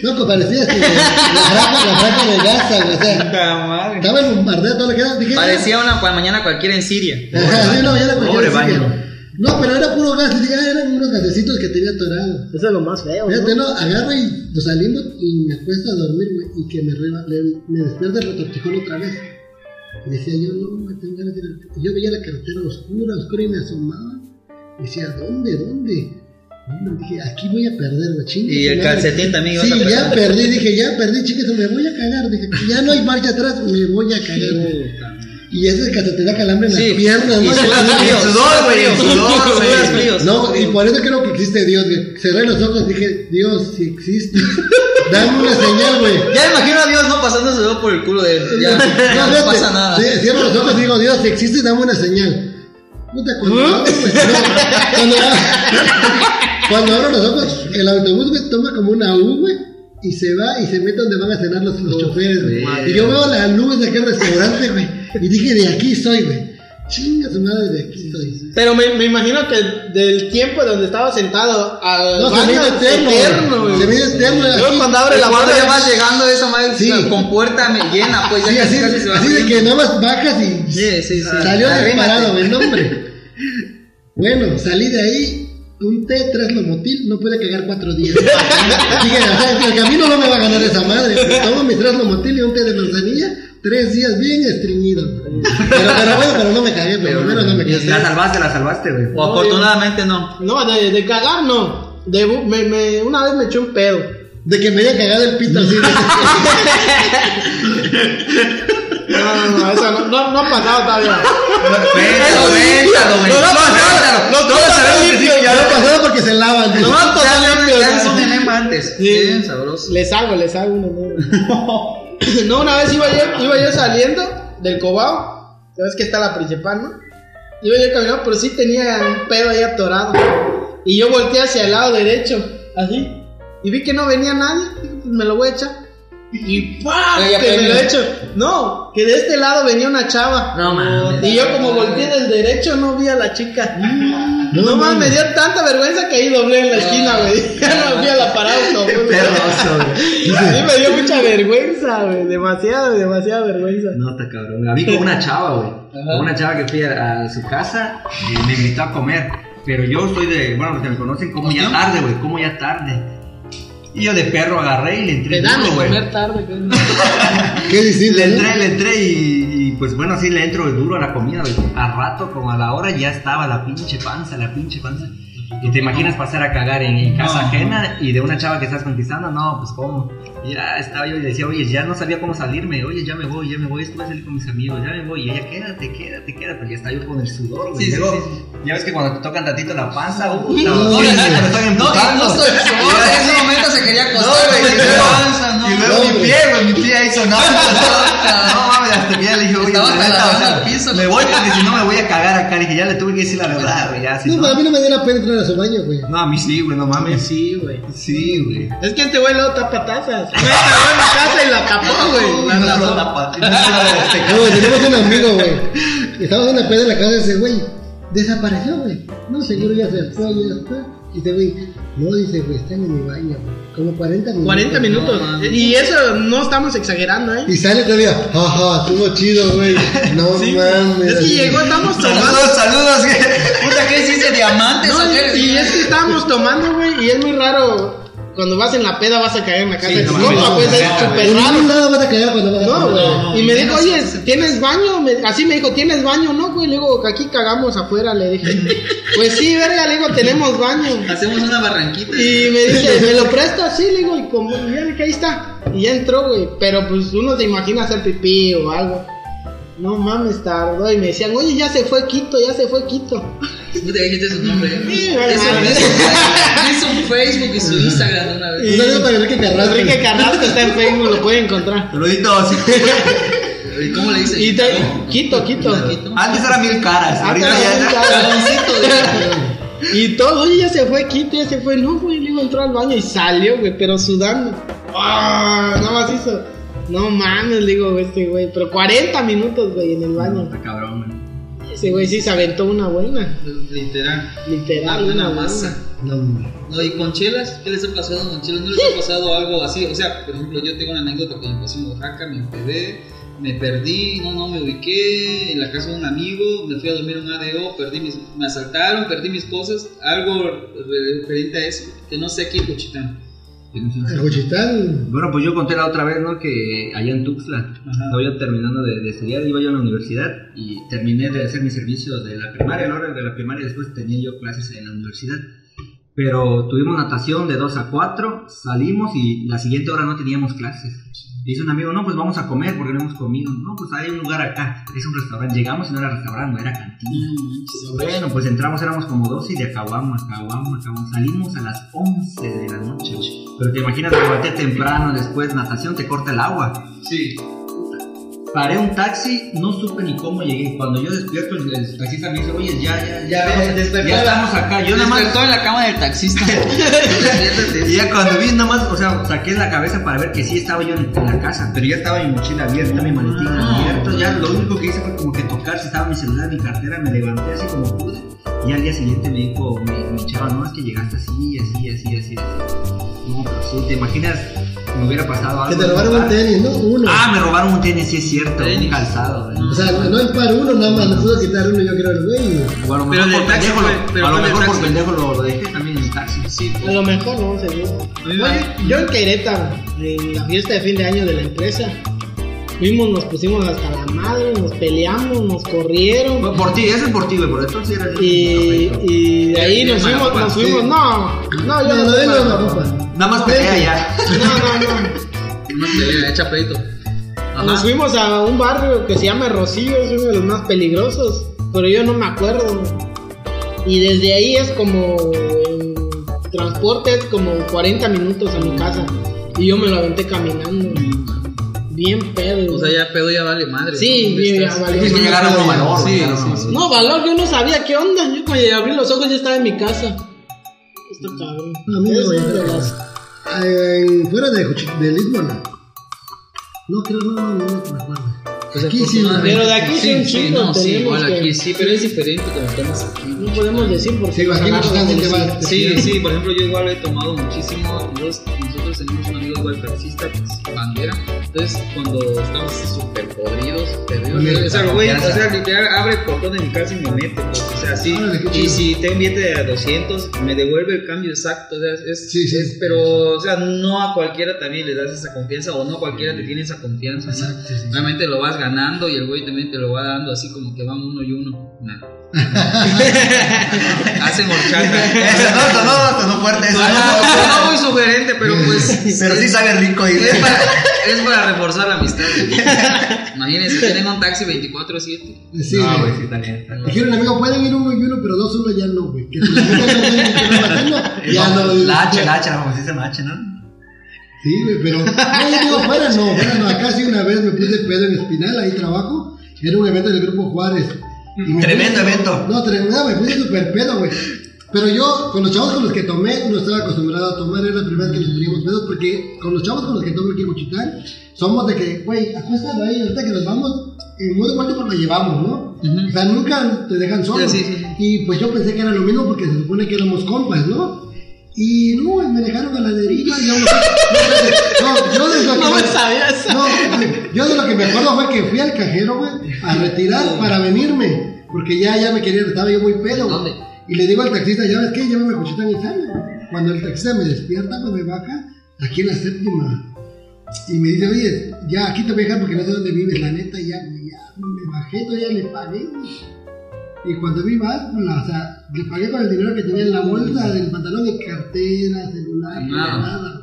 E: No, que parecía este, la franja, la franja de Gaza, güey. O sea,
B: Puta madre.
E: estaba el bombardeo todo lo que era. Dije,
B: Parecía una cua- mañana cualquiera en Siria.
E: Ajá, una mañana
D: Pobre
E: cualquiera
D: baño.
E: decía. No, pero era puro gas, dije, ah, eran unos gasecitos que tenía atorado.
C: Eso es lo más feo.
E: Fíjate,
C: ¿no?
E: no, agarro y nos salimos y me acuesto a dormir, güey, y que me, reba, le- me despierta el retortijón otra vez. Y decía yo, no, me tengo ganas de ir Yo veía la carretera oscura, oscura y me asomaba. Y decía, ¿dónde, dónde? Hombre, dije, aquí voy a perder, güey, chingue
B: Y el calcetín también ibas
E: Sí,
B: a
E: ya
B: perder.
E: perdí, dije, ya perdí, su- me voy a cagar. Dije, ya no hay marcha atrás, me voy a cagar. Y ese que te da calambre en
B: Sí,
E: las piernas,
B: y
E: ¿no?
D: sudor, güey, sudor, güey.
E: No, y por eso creo que existe Dios, güey. Cerré los ojos y dije, Dios, si existe, dame una señal, güey.
B: Ya me imagino a Dios no pasando su dedo por el culo de él. Ya,
E: No,
B: ya no
E: fíjate,
B: pasa nada.
E: sí, cierro los ojos y digo, Dios, si existe, dame una señal. Puta, cuando, güey, no, cuando, cuando abro los ojos, el autobús, güey, toma como una U, güey, y se va y se mete donde van a cenar los, los choferes, güey. Y yo veo las nubes de aquel restaurante, güey, y dije, de aquí soy, güey. Chinga su madre, de aquí soy.
C: Pero me, me imagino que del tiempo donde estaba sentado al
E: No, se me eterno,
C: eterno,
E: güey.
C: güey.
E: Se me eterno. Aquí.
C: cuando abre la puerta
B: ya vas llegando esa madre
E: Sí.
B: con puerta me- llena, pues
E: Sí,
B: ya
E: así,
B: casi, se va
E: así de que nada más bajas y
B: Sí, sí, sí.
E: salió disparado, güey, no, hombre. Bueno, salí de ahí, un té, tres lomotil, no pude cagar cuatro días. Dije, o sea, el camino no me va a ganar esa madre. Tomo mis tres lomotil y un té de manzanilla, tres días bien estreñido. Pero, pero bueno, pero no me cagué, menos no me cagué.
D: La salvaste, la salvaste, güey.
B: O afortunadamente no.
C: No, de, de cagar no. De, me, me, una vez me eché un pedo.
E: De que me haya cagado el pito así.
C: No, no, no, eso no, no, no ha pasado todavía.
D: Cuéntalo, cuéntalo, güey.
C: No, no, no, no, no, no,
D: ya lo
E: pasado porque se lavan.
C: No, totalmente,
B: ya
C: sea.
B: son enema antes.
C: Sí.
B: Bien sabroso.
C: Les hago, les hago nueva. No, una vez iba yo, iba yo saliendo del Cobao. Sabes que está la principal, ¿no? Iba yo caminando, pero sí tenía un pedo ahí atorado. Y yo volteé hacia el lado derecho, así. Y vi que no venía nadie. Pues me lo voy a echar. Y ¡pam!
B: Ya
C: Que me lo he hecho. No, que de este lado venía una chava.
D: No mames.
C: Y yo como volteé del derecho no vi a la chica.
E: No,
C: No,
E: mames.
C: me dio tanta vergüenza que ahí doblé en la esquina, güey. Ya no vi a la parada güey.
D: Perroso, güey.
C: Sí, me dio mucha vergüenza, güey. Demasiada, demasiada vergüenza.
D: No, está cabrón. A mí con una chava, güey. Con una chava que fui a, a su casa y me invitó a comer. Pero yo soy de, bueno, los que me conocen, como ya tarde, güey, como ya tarde. Y yo de perro agarré y le entré
C: Te dan de comer tarde.
E: Qué distinto.
D: Le entré, le entré y, y, pues bueno, así le entro duro a la comida, güey. Al rato, como a la hora, ya estaba la pinche panza, la pinche panza. Y te imaginas pasar a cagar en, en casa
B: No.
D: ajena y de una chava que estás conquistando, no, pues cómo. Y Ya estaba yo y decía, oye, ya no sabía cómo salirme, oye, ya me voy, ya me voy, estuve a salir con mis amigos, ya me voy. Y ella, quédate, quédate, quédate, pero ya estaba yo con el sudor, güey.
B: Sí, sí, sí,
D: Ya ves que cuando te tocan tantito la panza, uh,
E: No,
D: no,
E: no,
D: están
B: No, incluso el sudor en ese momento se quería acostar.
D: No, güey, y
B: no.
D: Y luego
E: No,
D: mi pie, güey, mi pie ahí sonando. No mames, hasta que ya le dije, oye, me
B: ¿no?
D: voy porque si no me voy a cagar acá. Le dije, ya le tuve que decir la verdad, güey, ya, si
E: No,
D: no.
E: a mí no me dio la pena entrar a su baño, güey.
D: No, a mí sí, güey, no mames.
C: Sí, güey.
D: Sí, güey.
C: Es que este güey luego tapa tazas. Cagó en casa y la tapó, güey.
D: No, no, tapa.
E: No, güey, tenemos un amigo, güey. Estábamos en la peda en la casa de ese güey. Desapareció, güey. No, seguro ya se fue, ya está. Y te güey, no, dice, güey, están en mi baño, güey. Como 40 minutos.
C: 40 minutos.
B: No,
C: y eso no estamos exagerando, ¿eh?
E: Y sale todavía, jaja, estuvo chido, güey. No
C: Sí,
E: mames.
C: Es que llegó, estamos tomando.
D: Saludos, saludos.
B: Puta, ¿qué es ese diamantes o
C: No, y, y es que estábamos tomando, güey, y es muy raro. Cuando vas en la peda vas a caer en la casa
D: Sí,
C: de tu
D: no
C: compa, pues es
D: no,
C: súper raro.
E: lado vas a cagar cuando vas a
C: No, güey.
B: No,
C: y me dijo, oye, ¿tienes baño? Me- así me dijo, ¿tienes baño? No, güey. Le digo, aquí cagamos afuera. Le dije, pues sí, verga. Le digo, tenemos baño.
B: Hacemos una barranquita.
C: Y me dice, ¿me lo prestas? Sí, le digo, y como, ya, que ahí está. Y ya entró, güey. Pero pues uno se imagina hacer pipí o algo. No mames, tardó. Y me decían, oye, ya se fue Quito, ya se fue Quito.
B: Puta, dijiste su nombre.
C: Sí,
B: Eso hizo un Facebook y su Instagram una vez.
E: Un saludo para Enrique Carrasco.
C: Enrique Carrasco está en Facebook, lo puede encontrar.
D: Saluditos.
B: ¿Y cómo le dice?
C: Y te, Quito, Quito.
B: Quito.
D: Antes era mil caras,
C: Ah,
D: ahorita ya.
C: Y todo, oye, ya se fue Quito, ya se fue. No, güey, le digo, entró al baño y salió, güey, pero sudando. Ah, nada más hizo. No mames, digo, este güey. Pero 40 minutos, güey, en el baño.
D: Está cabrón, güey.
C: Ese güey sí se aventó una buena.
B: Literal.
C: Literal,
B: Una buena masa.
E: No.
B: No, y con chelas, ¿qué les ha pasado con chelas? ¿No les ha pasado algo así? O sea, por ejemplo, yo tengo una anécdota que me pasó en Oaxaca, me empedé, me perdí, no, no, me ubiqué en la casa de un amigo, me fui a dormir en un ADO, perdí mis, me asaltaron, perdí mis cosas, algo referente a eso, que no sé aquí en.
E: El Juchitán.
D: Bueno, pues yo conté la otra vez, ¿no? Que allá en Tuxtla, estaba yo terminando de, de estudiar, iba yo a la universidad y terminé de hacer mis servicios de la primaria, a la hora de la primaria, después tenía yo clases en la universidad. Pero tuvimos natación de 2 a 4, salimos y la siguiente hora no teníamos clases. Dice un amigo, no, pues vamos a comer porque no hemos comido. No, pues hay un lugar acá, es un restaurante. Llegamos y no era restaurante, no era cantina. Bueno, pues entramos, éramos como 12 y de acabamos, acabamos, acabamos. Salimos a las 11 de la noche. Pero te imaginas, me levanté temprano, después natación, te corta el agua.
B: Sí.
D: Paré un taxi, no supe ni cómo llegué. Cuando yo despierto, el, el taxista me dice, oye, ya, ya, ya,
B: Ya, despertó
D: ya estamos acá. Yo nada más,
B: Despertó en la cama del taxista.
D: y ya cuando vi, nada más, o sea, saqué la cabeza para ver que sí estaba yo en, en la casa, pero ya estaba mi mochila abierta, mi maletín abierto. Ya lo único que hice fue como que tocar si estaba mi celular, mi cartera, me levanté así como pude. Y al día siguiente me dijo mi, mi chava, no, es que llegaste así, así, así, así. así. No, pero sí, te imaginas me hubiera pasado algo.
E: Que te robaron un tenis, ¿no? Uno.
D: Ah, me robaron un tenis, sí es cierto, un
B: Tenis.
D: calzado. ¿eh?
E: O sea, no es para uno nada más, le puedo quitar uno yo creo el güey.
D: O a lo
B: Pero
D: por
B: taxi
D: pendejo,
B: fue-
D: lo,
B: pero
D: a lo mejor por
B: taxi.
D: pendejo lo, lo dejé también en el taxi.
B: Sí,
C: A lo mejor no, seguro.
B: Oye,
C: yo en Querétaro, en la fiesta de fin de año de la empresa, fuimos, nos pusimos hasta la madre, nos peleamos, nos corrieron.
D: Por, por ti, ese es por ti, güey, por entonces era el
C: Y, y de ahí nos fuimos, nos fuimos,
E: sí.
C: no, no, yo
E: No,
C: no,
E: no, no, no, no,
D: Nada más pelea ya.
C: no, no, no.
B: te echa pleito.
C: Nos fuimos a un barrio que se llama Rocío, es uno de los más peligrosos, pero yo no me acuerdo. Y desde ahí es como en transporte es como 40 minutos a mi casa y yo me lo aventé caminando. Bien pedo.
B: O sea, ya pedo ya vale madre.
C: Sí,
B: ¿Dónde
C: bien,
B: estás?
C: ya valió
D: Tienes que
C: madre.
D: llegar a otro valor.
B: Sí, sí, sí.
D: valor.
C: No, valor, yo no sabía qué onda. Yo cuando abrí los ojos ya estaba en mi casa. Está cabrón.
E: A mí me
C: Es
E: voy a
C: de las-
E: En, fuera de, de. No, creo, no, no, no, no me acuerdo.
B: Pues
E: Aquí sí,
C: Pero de aquí sí un
B: sí, no, sí, igual
C: que-
B: aquí sí, pero es diferente como tomas aquí.
C: No podemos decir porque
E: Sí, aquí que
C: policía.
E: va-
B: Sí, sí, por ejemplo, yo igual he tomado muchísimo. Nosotros, nosotros tenemos un amigo igual taxista, pues, bandera. Entonces, cuando estamos súper podridos, perdidos, o sea, güey, o sea, literal, abre el portón de mi casa y me mete, pues, o sea, sí. Y si tengo un billete de 200, me devuelve el cambio exacto, o sea, es,
E: Sí, sí.
B: es- pero, o sea, no a cualquiera también le das esa confianza, o no a cualquiera te tiene esa confianza, ¿no?
E: Exacto, sí, sí.
B: Realmente lo vas ganando y el güey también te lo va dando así como que van uno y uno. Nah. Hacen horchata.
D: Eso no, no, no, no fuerte eso.
B: No, no, no muy sugerente, pero pues.
D: Pero sí sabe rico y
B: Es para, es para reforzar la amistad. Imagínense, tienen un taxi 24-7.
E: Sí,
D: no,
E: güey.
D: sí, bien.
E: Dijeron, amigo, pueden ir uno y uno, pero dos uno ya no, güey. Que ya no.
D: La H, la H, la la H, ¿no?
E: Sí, güey, pero. No, yo digo, fuera no, fuera no. Acá sí una vez me puse pedo en Espinal, ahí trabajo. Era un evento del Grupo Juárez.
D: Tremendo
E: puse-
D: evento.
E: No, tremendo, me puse súper pedo, güey. Pero yo, con los chavos con los que tomé, no estaba acostumbrado a tomar, era la primera vez que nos poníamos pedos, porque con los chavos con los que tomo aquí en Cuchitán, somos de que, güey, acuéstalo ahí, ahorita que nos vamos, en muy cuánto lo llevamos, ¿no? O sea, nunca te dejan solo.
B: Sí, sí, sí.
E: Y pues yo pensé que era lo mismo porque se supone que éramos compas, ¿no? Y no, me dejaron a la deriva y yo no, yo de lo que
C: No me
E: me-
C: sabía eso.
E: no, yo de lo que me acuerdo fue que fui al cajero, güey, a retirar para venirme, porque ya, ya me quería, estaba yo muy pedo. Y le digo al taxista, ¿ya ves qué? Llévame a Cochitán y sale. Cuando el taxista me despierta, pues me baja aquí en la séptima. Y me dice, oye, ya aquí te voy a dejar porque no sé dónde vives, la neta, ya, ya me bajé, todavía le pagué. Y cuando vi más, o sea, le pagué con el dinero que tenía en la bolsa del pantalón y cartera, celular,
B: Nada.
E: nada.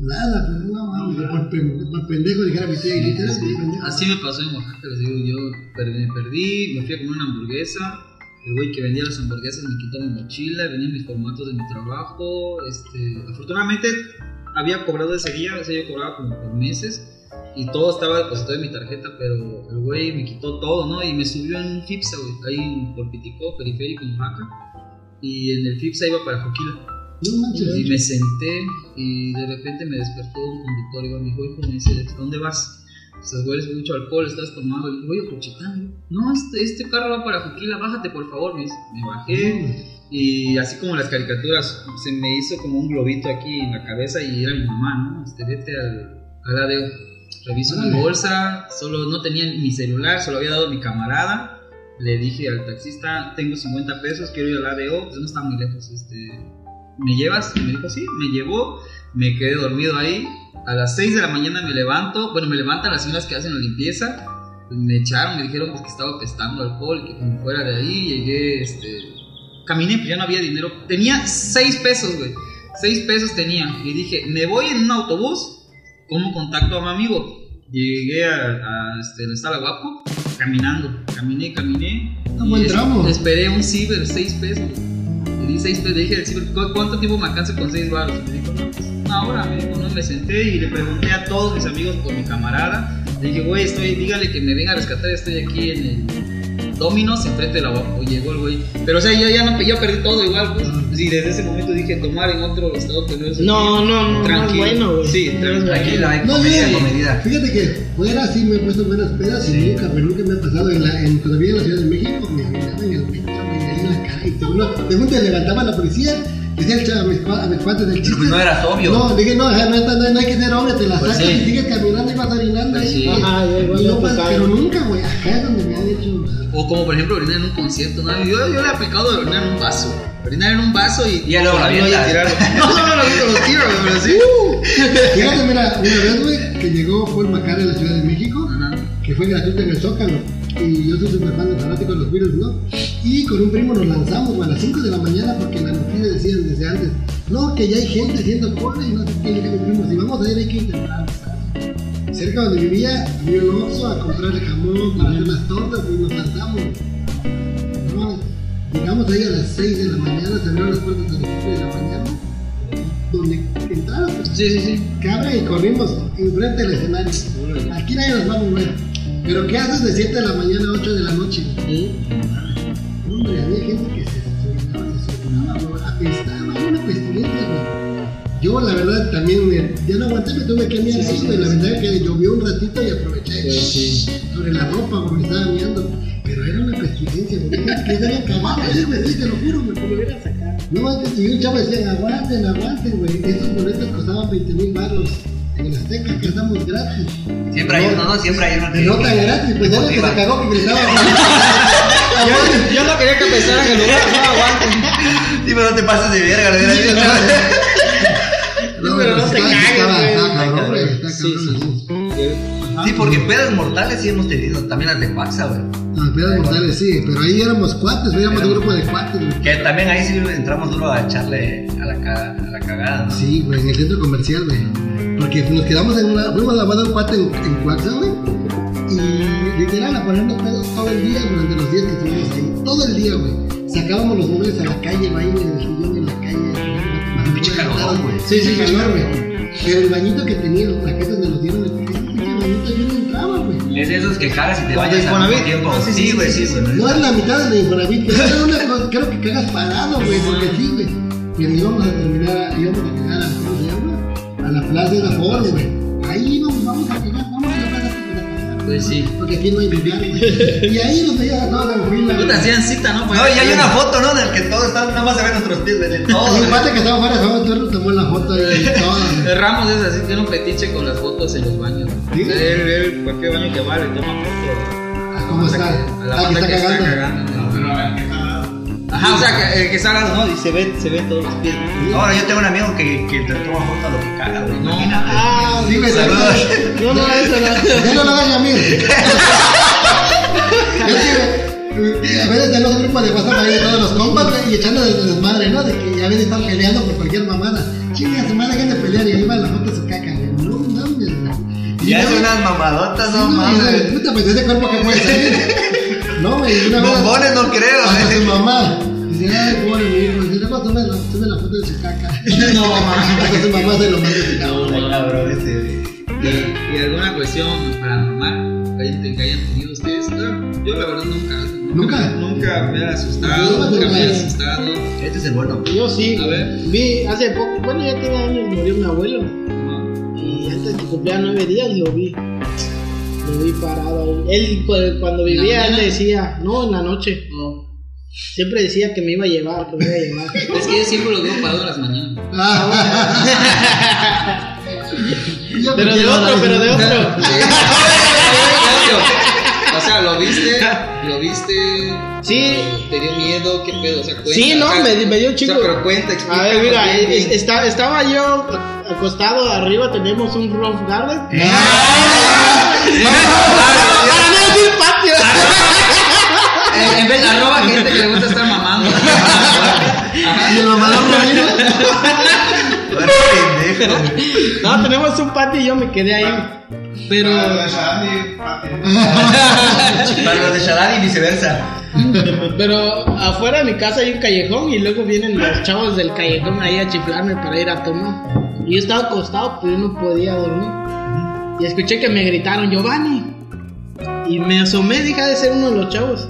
E: Nada, pero no mames, por, por pendejo dijera mi tía, por pendejo.
B: Así me pasó en Oaxaca, les digo, yo perdí, me perdí, me fui a comer una hamburguesa, el güey que vendía las hamburguesas me quitó mi mochila, venían mis formatos de mi trabajo, este, afortunadamente había cobrado ese día, ese día cobraba como por meses, y todo estaba depositado en mi tarjeta, pero el güey me quitó todo, ¿no? Y me subió en un FIPSA, güey, ahí por Piticó, periférico en Oaxaca, y en el FIPSA iba para Joquila.
E: No.
B: Y me senté y de repente me despertó un conductor y me dijo, hijo, me dice, ¿dónde vas? Estás hueles mucho alcohol, estás tomando. Y digo, oye, Cochitán, no, este, este carro va para Juquila, bájate por favor. Me, dice. Me bajé y así como las caricaturas, se me hizo como un globito aquí en la cabeza y era mi mamá, ¿no? Este, vete al, al ADO. Reviso mi bolsa, solo no tenía mi celular, solo había dado mi camarada. Le dije al taxista, tengo 50 pesos, quiero ir al ADO, pues no está muy lejos, este, ¿me llevas? Y me dijo, sí, me llevó, me quedé dormido ahí. A las 6 de la mañana me levanto, bueno, me levantan las señoras que hacen la limpieza, me echaron, me dijeron pues, que estaba pestando alcohol, que como fuera de ahí, llegué, este, caminé, pero ya no había dinero. Tenía 6 pesos, güey, 6 pesos tenía. Y dije, me voy en un autobús, ¿cómo contacto a mi amigo? Llegué a, a este, donde estaba Guapo, caminando, caminé, caminé.
E: Un
B: y
E: buen tramo.
B: Esperé un ciber, 6 pesos. Le di 6 pesos, le dije al ciber, "¿Cu- ¿cuánto tiempo me alcanza con 6 baros? Me dijo, no, pues, una hora, me dijo, no, me senté y le pregunté a todos mis amigos por mi camarada. Le dije, güey, estoy, dígale que me venga a rescatar, estoy aquí en el Dominos, enfrente de la Guapo. Llegó el güey. Pero, o sea, yo ya no, yo perdí todo igual, pues. Y desde ese momento dije, tomar en otro estado
C: No, no, no, no es
B: Tranquilo.
C: bueno, güey.
B: Sí,
C: No
D: hay
E: No,
D: comedia, comedida.
E: Fíjate que fuera sí me he puesto buenas pedas y nunca, pero nunca me ha pasado. En la, en, cuando vivía en la Ciudad de México, me miraban en el metro, me en la cara y te uno, de un te levantaba la policía, decía a mis, a mis cuates del
D: Pero
E: chiste.
D: pues no eras obvio.
E: No, dije, no, no, no, no hay que ser hombre, te la
B: Pues
E: sacas
B: sí.
E: y sigues caminando y vas orinando
B: Pues
E: ahí.
B: sí.
C: Ajá,
E: Y no
C: tocado.
E: pero nunca, güey, acá es donde me han hecho.
B: O como por ejemplo orinar en un concierto, ¿no? Yo, yo le he aplicado de orinar en un vaso. Orinar en un vaso y.
D: Y ya luego la
B: no,
D: avientas.
B: No, no, no, lo quito, lo tiro, güey, pero sí.
E: Fíjate, mira, una vez, güey, que llegó Paul McCartney a la Ciudad de México.
B: Ajá.
E: que fue gratuito en el Zócalo. Y yo soy súper fan de fanático de los Beatles, ¿no? Y con un primo nos lanzamos a las 5 de la mañana porque en la noticia decían desde antes, no, que ya hay gente haciendo cola y no sé qué, y mi primo, si vamos a ir hay que intentar. Cerca donde vivía, había un Oxxo a comprarle jamón para hacer las tortas y nos lanzamos. No, llegamos ahí a las 6 de la mañana, se abrieron las puertas a las 7 de la mañana. Donde entraron, pues,
B: Sí, sí, sí.
E: cabra y corrimos enfrente del escenario. Aquí nadie nos va a mover. Pero ¿qué haces de 7 de la mañana a 8 de la noche? Hombre, había gente que se suicidaba, se suicidaba, bro, apestaba, era una pestilencia, güey. Yo, la verdad, también me- ya no aguanté, me tuve que mirar
B: Sí, sí, sí.
E: La verdad que llovió un ratito y aproveché sobre la ropa, güey, me estaba mirando. Pero era una pestilencia, güey. Que se había acabado güey, sí, te lo juro, güey.
C: Lo hubieran sacado.
E: No, antes, y un chavo decía, aguanten, aguanten, güey. Estos boletos costaban 20 mil baros. Que estamos gratis.
D: Siempre hay uno, ¿no? Siempre hay uno
E: De nota gratis, pues ya el que se cagó que gritaba.
B: Yo, yo no quería que pensaran que lugar no aguanten.
D: Sí, pero no te pases de verga, lo hubiera dicho.
C: No, pero no te cagues, güey.
E: estaba cabrón, güey, está
B: Sí,
E: cabrón.
B: sí.
D: Sí, porque pedas mortales sí hemos tenido. También las de Paxa, güey.
E: No, pedas mortales sí, pero ahí éramos cuates, güey, éramos un grupo de cuates, güey.
D: Que también ahí sí entramos duro a echarle a la, a la cagada, ¿no?
E: Sí, güey, en el centro comercial, güey. Porque nos quedamos en una. Fuimos a la boda de un cuate en, en Cuaxa, güey. Y literal a ponernos pedos todo el día durante los días que estuvimos ahí. Todo el día, güey. Sacábamos los muebles a la calle, güey, en el sillón en la calle.
D: Pinche calorón, güey.
E: Sí, sí, calor, güey. Pero el bañito que tenía, los plaquetas donde los dieron, ese pinche bañito yo no entraba, güey.
D: Es de esos que cagas y te
B: de
D: al mismo tiempo.
B: Ah, sí, sí,
D: Sí, güey,
B: sí,
D: sí,
B: sí.
E: No es la mitad de Infonavit, pero era una cosa, creo que cagas parado, güey, porque sí, güey. Pero íbamos a terminar, íbamos a llegar a, plaza de la Foro, güey. Ahí íbamos, vamos a llegar, vamos a la plaza de la.
B: Pues sí.
E: Porque aquí no hay güey. Y ahí nos veías a todos en fila.
B: Puta,
E: güey.
B: hacían cita, ¿no?
D: No, y hay una foto, ¿no? Del que todos están, nada más se ven nuestros pies, güey, de todos.
E: Y el pate que estaba fuera de Juan Antonio tomó la foto ahí y todo. güey.
B: El Ramos es así, tiene un fetiche con las fotos en los baños.
E: ¿Sí?
B: Él, él, cualquier baño que va, le toma foto.
E: Ah, ¿Cómo está?
B: A la
E: Ah, que
B: banda
E: está
B: que está
E: cagando.
B: cagando. Ajá, o sea, que, el que ¿no? Y se ve, se ven todos los pies.
D: Ahora yo tengo un amigo que, que te toma foto a lo que caga, güey.
B: No.
C: Ah,
E: Sí, güey,
D: Saludos.
C: No, no, eso no.
E: Ya no lo hagas a mí. Es que, a veces tenemos un grupo de WhatsApp ahí de todos los compas y echando de desmadre, ¿no? De que a veces están peleando por cualquier mamada. Chinga, su madre, dejen de pelear y ahí va la foto de su caca, güey. No mames, güey.
D: Y hace
E: luego-
D: unas mamadotas, no mames.
E: Puta, pues ese cuerpo que puede salir. No, güey, una vez.
D: Bombones no creo,
E: Hasta
D: güey.
E: su mamá. Dice, ay, pobre mi hijo. Dice, luego tome la, tome la foto de su caca.
B: No, mames.
E: Hasta su mamá se lo manda a su cabrón.
D: Ay, cabrón, ese, güey.
B: Y, y alguna cuestión paranormal que hayan, que hayan tenido ustedes. No, yo la verdad nunca.
E: ¿Nunca?
B: Nunca me he asustado, nunca me he asustado.
D: Este es el bueno.
C: Yo sí.
B: A ver.
C: Vi hace poco, bueno, ya tiene años, murió mi abuelo.
B: No.
C: Y antes que cumplía nueve días lo vi. Lo vi parado ahí. Él cu- cuando vivía, él decía, no, en la noche.
B: No.
C: Siempre decía que me iba a llevar, que me iba a llevar.
B: Es que yo siempre los veo parados en las mañanas.
E: Yo
C: Pero de otro, pero de otro.
B: ¿Lo viste? ¿Lo viste?
C: Sí.
B: ¿Te dio miedo? ¿Qué pedo? O sea, cuenta.
C: Sí, no, me, me dio un chingo.
B: O sea, pero cuenta, explica.
C: A ver, mira,
B: bien, bien.
C: es- está- estaba yo acostado arriba, teníamos un roof garden.
B: Eh.
C: No patio.
B: En, en vez de arroba gente que le gusta estar mamando.
E: Y el mamador no
C: No, tenemos un patio y yo me quedé ahí. Pero,
D: Para los de Shaddai y viceversa.
C: pero afuera de mi casa hay un callejón y luego vienen los chavos del callejón ahí a chiflarme para ir a tomar. Y yo estaba acostado, pero yo no podía dormir. Y escuché que me gritaron, Giovanni. Y me asomé, dije, de ser uno de los chavos.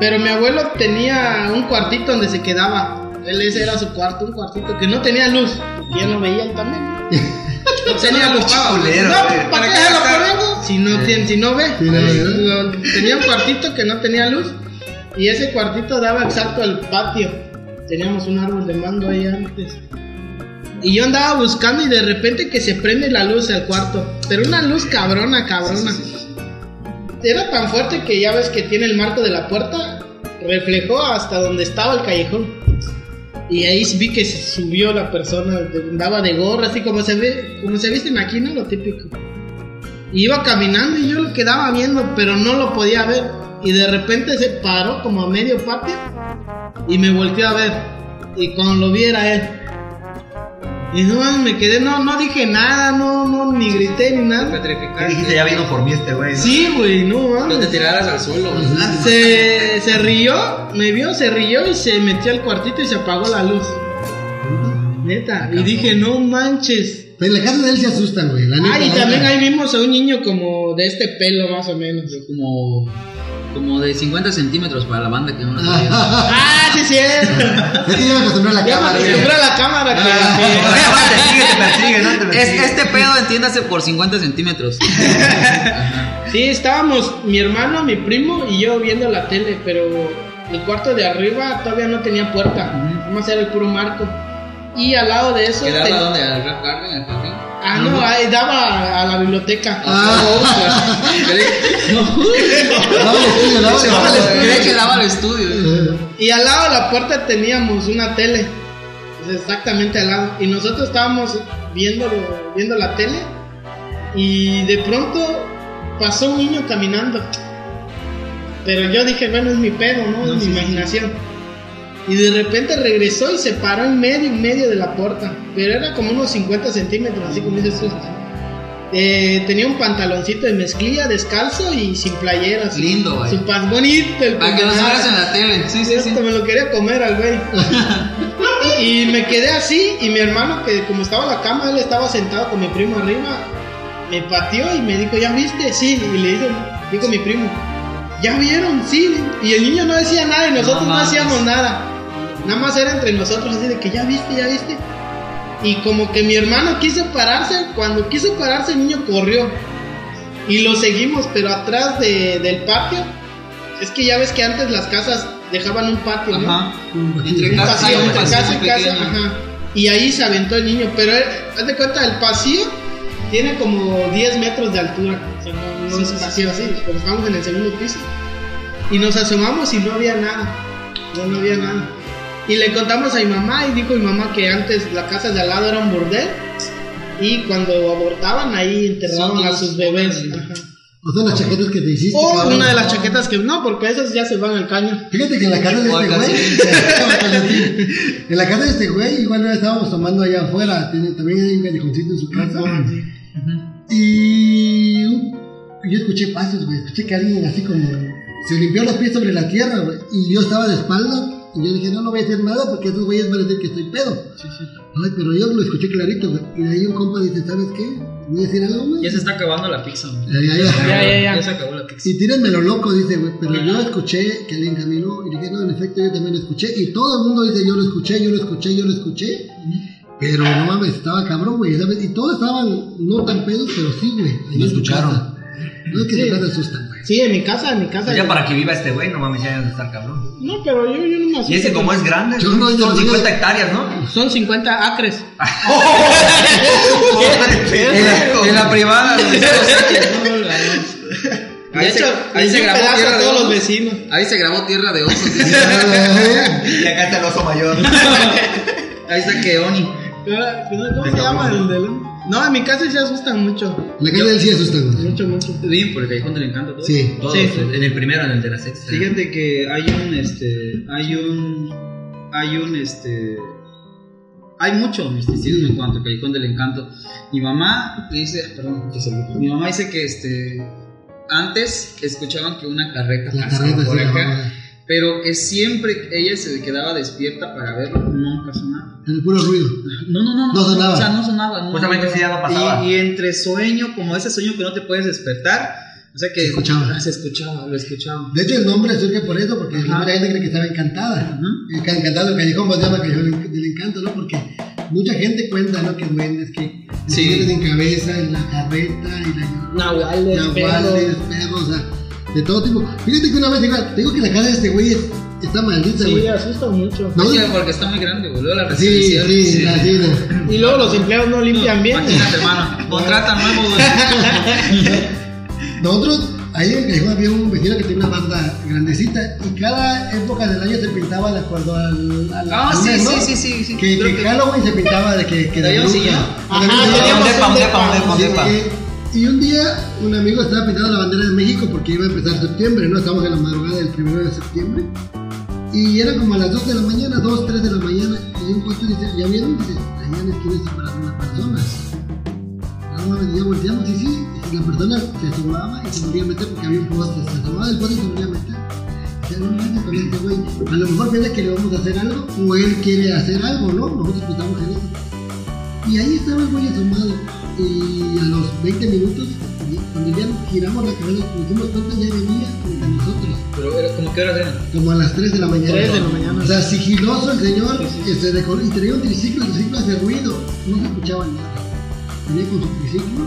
C: Pero mi abuelo tenía un cuartito donde se quedaba. Él ese era su cuarto, un cuartito que no tenía luz. Y ya no veía él también. No tenía luz.
D: culero,
C: No. ¿para
B: ¿Para
C: qué se lo pongo? Si no, tiene, si no ve. Lo- tenía un cuartito que no tenía luz. Y ese cuartito daba exacto al patio. Teníamos un árbol de mango ahí antes. Y yo andaba buscando y de repente que se prende la luz al cuarto. Pero una luz cabrona, cabrona. Era tan fuerte que ya ves que tiene el marco de la puerta. Reflejó hasta donde estaba el callejón. Y ahí vi que subió la persona, andaba de gorra, así como se ve, como se visten aquí, ¿no? Lo típico. Iba caminando y yo lo quedaba viendo, pero no lo podía ver. Y de repente se paró como a medio patio y me volteó a ver. Y cuando lo vi era él. Y no, me quedé, no, no dije nada, no, no, ni grité ni nada.
D: ¿Qué dijiste? Ya vino por mí este güey. ¿no?
C: Sí, güey, no
B: No te
C: mames.
B: tiraras al suelo. güey.
C: Se, se rió, me vio, se rió y se metió al cuartito y se apagó la luz. Neta. Y dije, no manches.
E: Pero en la casa de él se asustan, güey. La neta,
C: Ah, y también ahí vimos a un niño como de este pelo más o menos.
B: Como, como de 50 centímetros para la banda que no lo sabía.
C: Ah, sí, sí.
E: Es que ya me acostumbré a la
C: Ya me
E: cámara.
C: acostumbré a la cámara que-
D: te sigue, te persigue, ¿no? Te
B: Es,
D: persigue.
B: este pedo entiéndase por 50 centímetros.
C: Sí, estábamos mi hermano, mi primo y yo viendo la tele, pero el cuarto de arriba todavía no tenía puerta. Nada más era el puro marco. Y al lado de eso.
B: ¿Quedaba
C: ten-
B: donde? ¿Al Rap Garden? ¿Al jardín?
C: Ah, no, ahí daba a, a la biblioteca.
E: Ah.
B: No, creí que daba al estudio.
C: Y al lado de la puerta teníamos una tele. Exactamente al lado. Y nosotros estábamos viendo, viendo la tele. Y de pronto pasó un niño caminando. Pero yo dije, bueno, es mi pedo, ¿no? Es mi imaginación. Y de repente regresó y se paró en medio, en medio de la puerta. Pero era como unos 50 centímetros, así como dices tú. Eh, tenía un pantaloncito de mezclilla, descalzo y sin playeras.
B: Lindo, güey.
C: Su paz bonito el
B: Para que
C: personaje.
B: subieras en la tele. Sí, sí, sí.
C: Me lo quería comer al güey. y me quedé así y mi hermano que como estaba en la cama, él estaba sentado con mi primo arriba, me pateó y me dijo, ¿ya viste? Sí, y le dijo, dijo mi primo, ¿ya vieron? Sí. Y el niño no decía nada y nosotros no,
B: mames.
C: hacíamos nada. Nada más era entre nosotros así de que ya viste, ya viste. Y como que mi hermano quiso pararse, cuando quiso pararse el niño corrió. Y lo seguimos, pero atrás de- del patio. Es que ya ves que antes las casas dejaban un patio, ¿no?
B: Ajá. Entre
C: Un pasillo, entre casa y casa, ajá. Y ahí se aventó el niño. Pero él, haz de cuenta, el pasillo tiene como 10 metros de altura. O sea, no, no
B: Sí,
C: es
B: sí,
C: un
B: sí,
C: pasillo así, pero estamos en el segundo piso. Y nos asomamos y no había nada. No, no había nada. Y le contamos a mi mamá y dijo mi mamá que antes la casa de al lado era un bordel. Y cuando abortaban ahí enterraban a sus bebés. Ajá.
E: O son las chaquetas que te hiciste.
C: O
E: cabrón.
C: una de las chaquetas que no, porque esas ya se van al caño.
E: Fíjate que en la casa de este güey. en la casa de este güey, igual estábamos tomando allá afuera. Tiene, también hay un callejoncito en su casa. Y yo escuché pasos, güey. Escuché que alguien así como. Se limpió los pies sobre la tierra, güey. Y yo estaba de espalda. Y yo dije, no, no voy a hacer nada porque esos güeyes van a decir que estoy pedo. Ay, pero yo lo escuché clarito, güey. Y de ahí un compa dice, ¿sabes qué? Voy a decir algo, güey.
B: Ya se está acabando la pizza. güey.
E: Ya, ya, ya.
C: Ya, ya, ya.
B: Ya se acabó la pizza.
E: Y tírenmelo loco, dice, güey. Pero yo escuché que alguien caminó y dije, no, en efecto, yo también lo escuché. Y todo el mundo dice, yo lo escuché, yo lo escuché, yo lo escuché. Pero no mames, estaba cabrón, güey, ¿sabes? Y todos estaban no tan pedos, pero sí, güey.
D: Lo escucharon.
E: No es que
C: Sí.
E: se asustan, güey.
C: Sí, en mi casa, en mi casa.
D: Ya para que viva este güey, no mames, ya debe estar cabrón.
C: No, pero yo, yo no me asusto.
D: Y ese como es grande,
E: Yo no, yo
D: son
E: no.
D: 50 hectáreas, ¿no?
C: Son 50 acres.
B: En la, en la privada, güey. Ahí
C: De
B: se,
C: hecho,
B: ahí se grabó tierra
C: a
B: de
C: todos los
B: osos.
C: vecinos.
B: Ahí se grabó tierra de osos.
D: Y acá está el oso mayor.
B: Ahí está Keoni.
C: ¿Cómo se llama el del.? No, en mi casa se asustan mucho.
E: La casa del sí asustan, güey.
C: Mucho, mucho.
B: Bien, por el Callejón del Encanto. todo.
E: Sí.
D: Todos,
C: Sí.
D: en el primero, en el de la sexta.
B: Fíjate que hay un, este, hay un, hay un, este, hay mucho misticismo en cuanto al Callejón del Encanto. Mi mamá dice, perdón, mi mamá dice que, este, antes escuchaban que una carreta
E: La
B: pasaba
E: carreta,
B: por
E: sí,
B: acá,
E: la-
B: pero que siempre ella se quedaba despierta para verlo, nunca sonaba.
E: El puro ruido.
B: No, no, no,
E: No sonaba.
B: O sea, no sonaba. no.
D: Justamente ese día no pasaba.
B: Y, y entre sueño, como ese sueño que no te puedes despertar, o sea que
E: Se escuchaba.
B: Ah, se escuchaba, lo escuchaba.
E: De hecho, el nombre surge por eso, porque
B: Ajá.
E: mucha gente cree que estaba encantada. El ca- encantado del callejón, pues llama callejón del- encanto, ¿no? Porque mucha gente cuenta, ¿no? Que duendes, que
B: Sí.
E: en cabeza, en la carreta, y la
C: Nahuales,
E: nahuales,
C: perros.
E: perros, o sea, de todo tipo. Fíjate que una vez igual, te digo que la casa de este güey es- está maldita,
C: Sí,
E: güey.
C: asusta mucho.
E: No,
B: Sí, porque está muy grande, boludo. La
E: sí, sí, así, ¿no?
C: Y luego los empleados no limpian bien.
B: Imagínate, hermano. Contrata nuevo, güey.
E: Nosotros, ahí en el callejón había un vecino que tenía una banda grandecita y cada época del año se pintaba de acuerdo al, al,
B: Ah, sí,
E: mes, ¿no?
B: sí, sí, sí, sí.
E: Que, que
B: que-
E: Halloween se pintaba de que, que
B: De
E: de
B: yo.
C: Ajá,
E: De- Sí, y un día un amigo estaba pintando la bandera de México porque iba a empezar septiembre, ¿no? Estamos en la madrugada del primero de septiembre. Y era como a las 2 de la mañana, 2, 3 de la mañana. Y un cuate dice, ¿ya vieron? Dice, allá en la esquina se pararon una persona. No mames, ya volteamos y sí, y la persona se asomaba y se volvía a meter porque había un poste. Se asomaba del poste y se volvía a meter. Dice, no mames, con este güey. A lo mejor piensa que le vamos a hacer algo o él quiere hacer algo, ¿no? Nosotros pensamos en eso. Y ahí estaba el güey asomado. Y a los 20 minutos, cuando ya giramos la cabeza, nos dimos cuenta, ya venía a nosotros.
B: Pero era como que horas eran.
E: Como a las 3 de la mañana.
C: 3 de la mañana.
E: O sea, sigiloso el señor,
C: Sí, sí.
E: este, dejó- y traía un triciclo, el triciclo hace ruido. No se escuchaba nada. Venía con su triciclo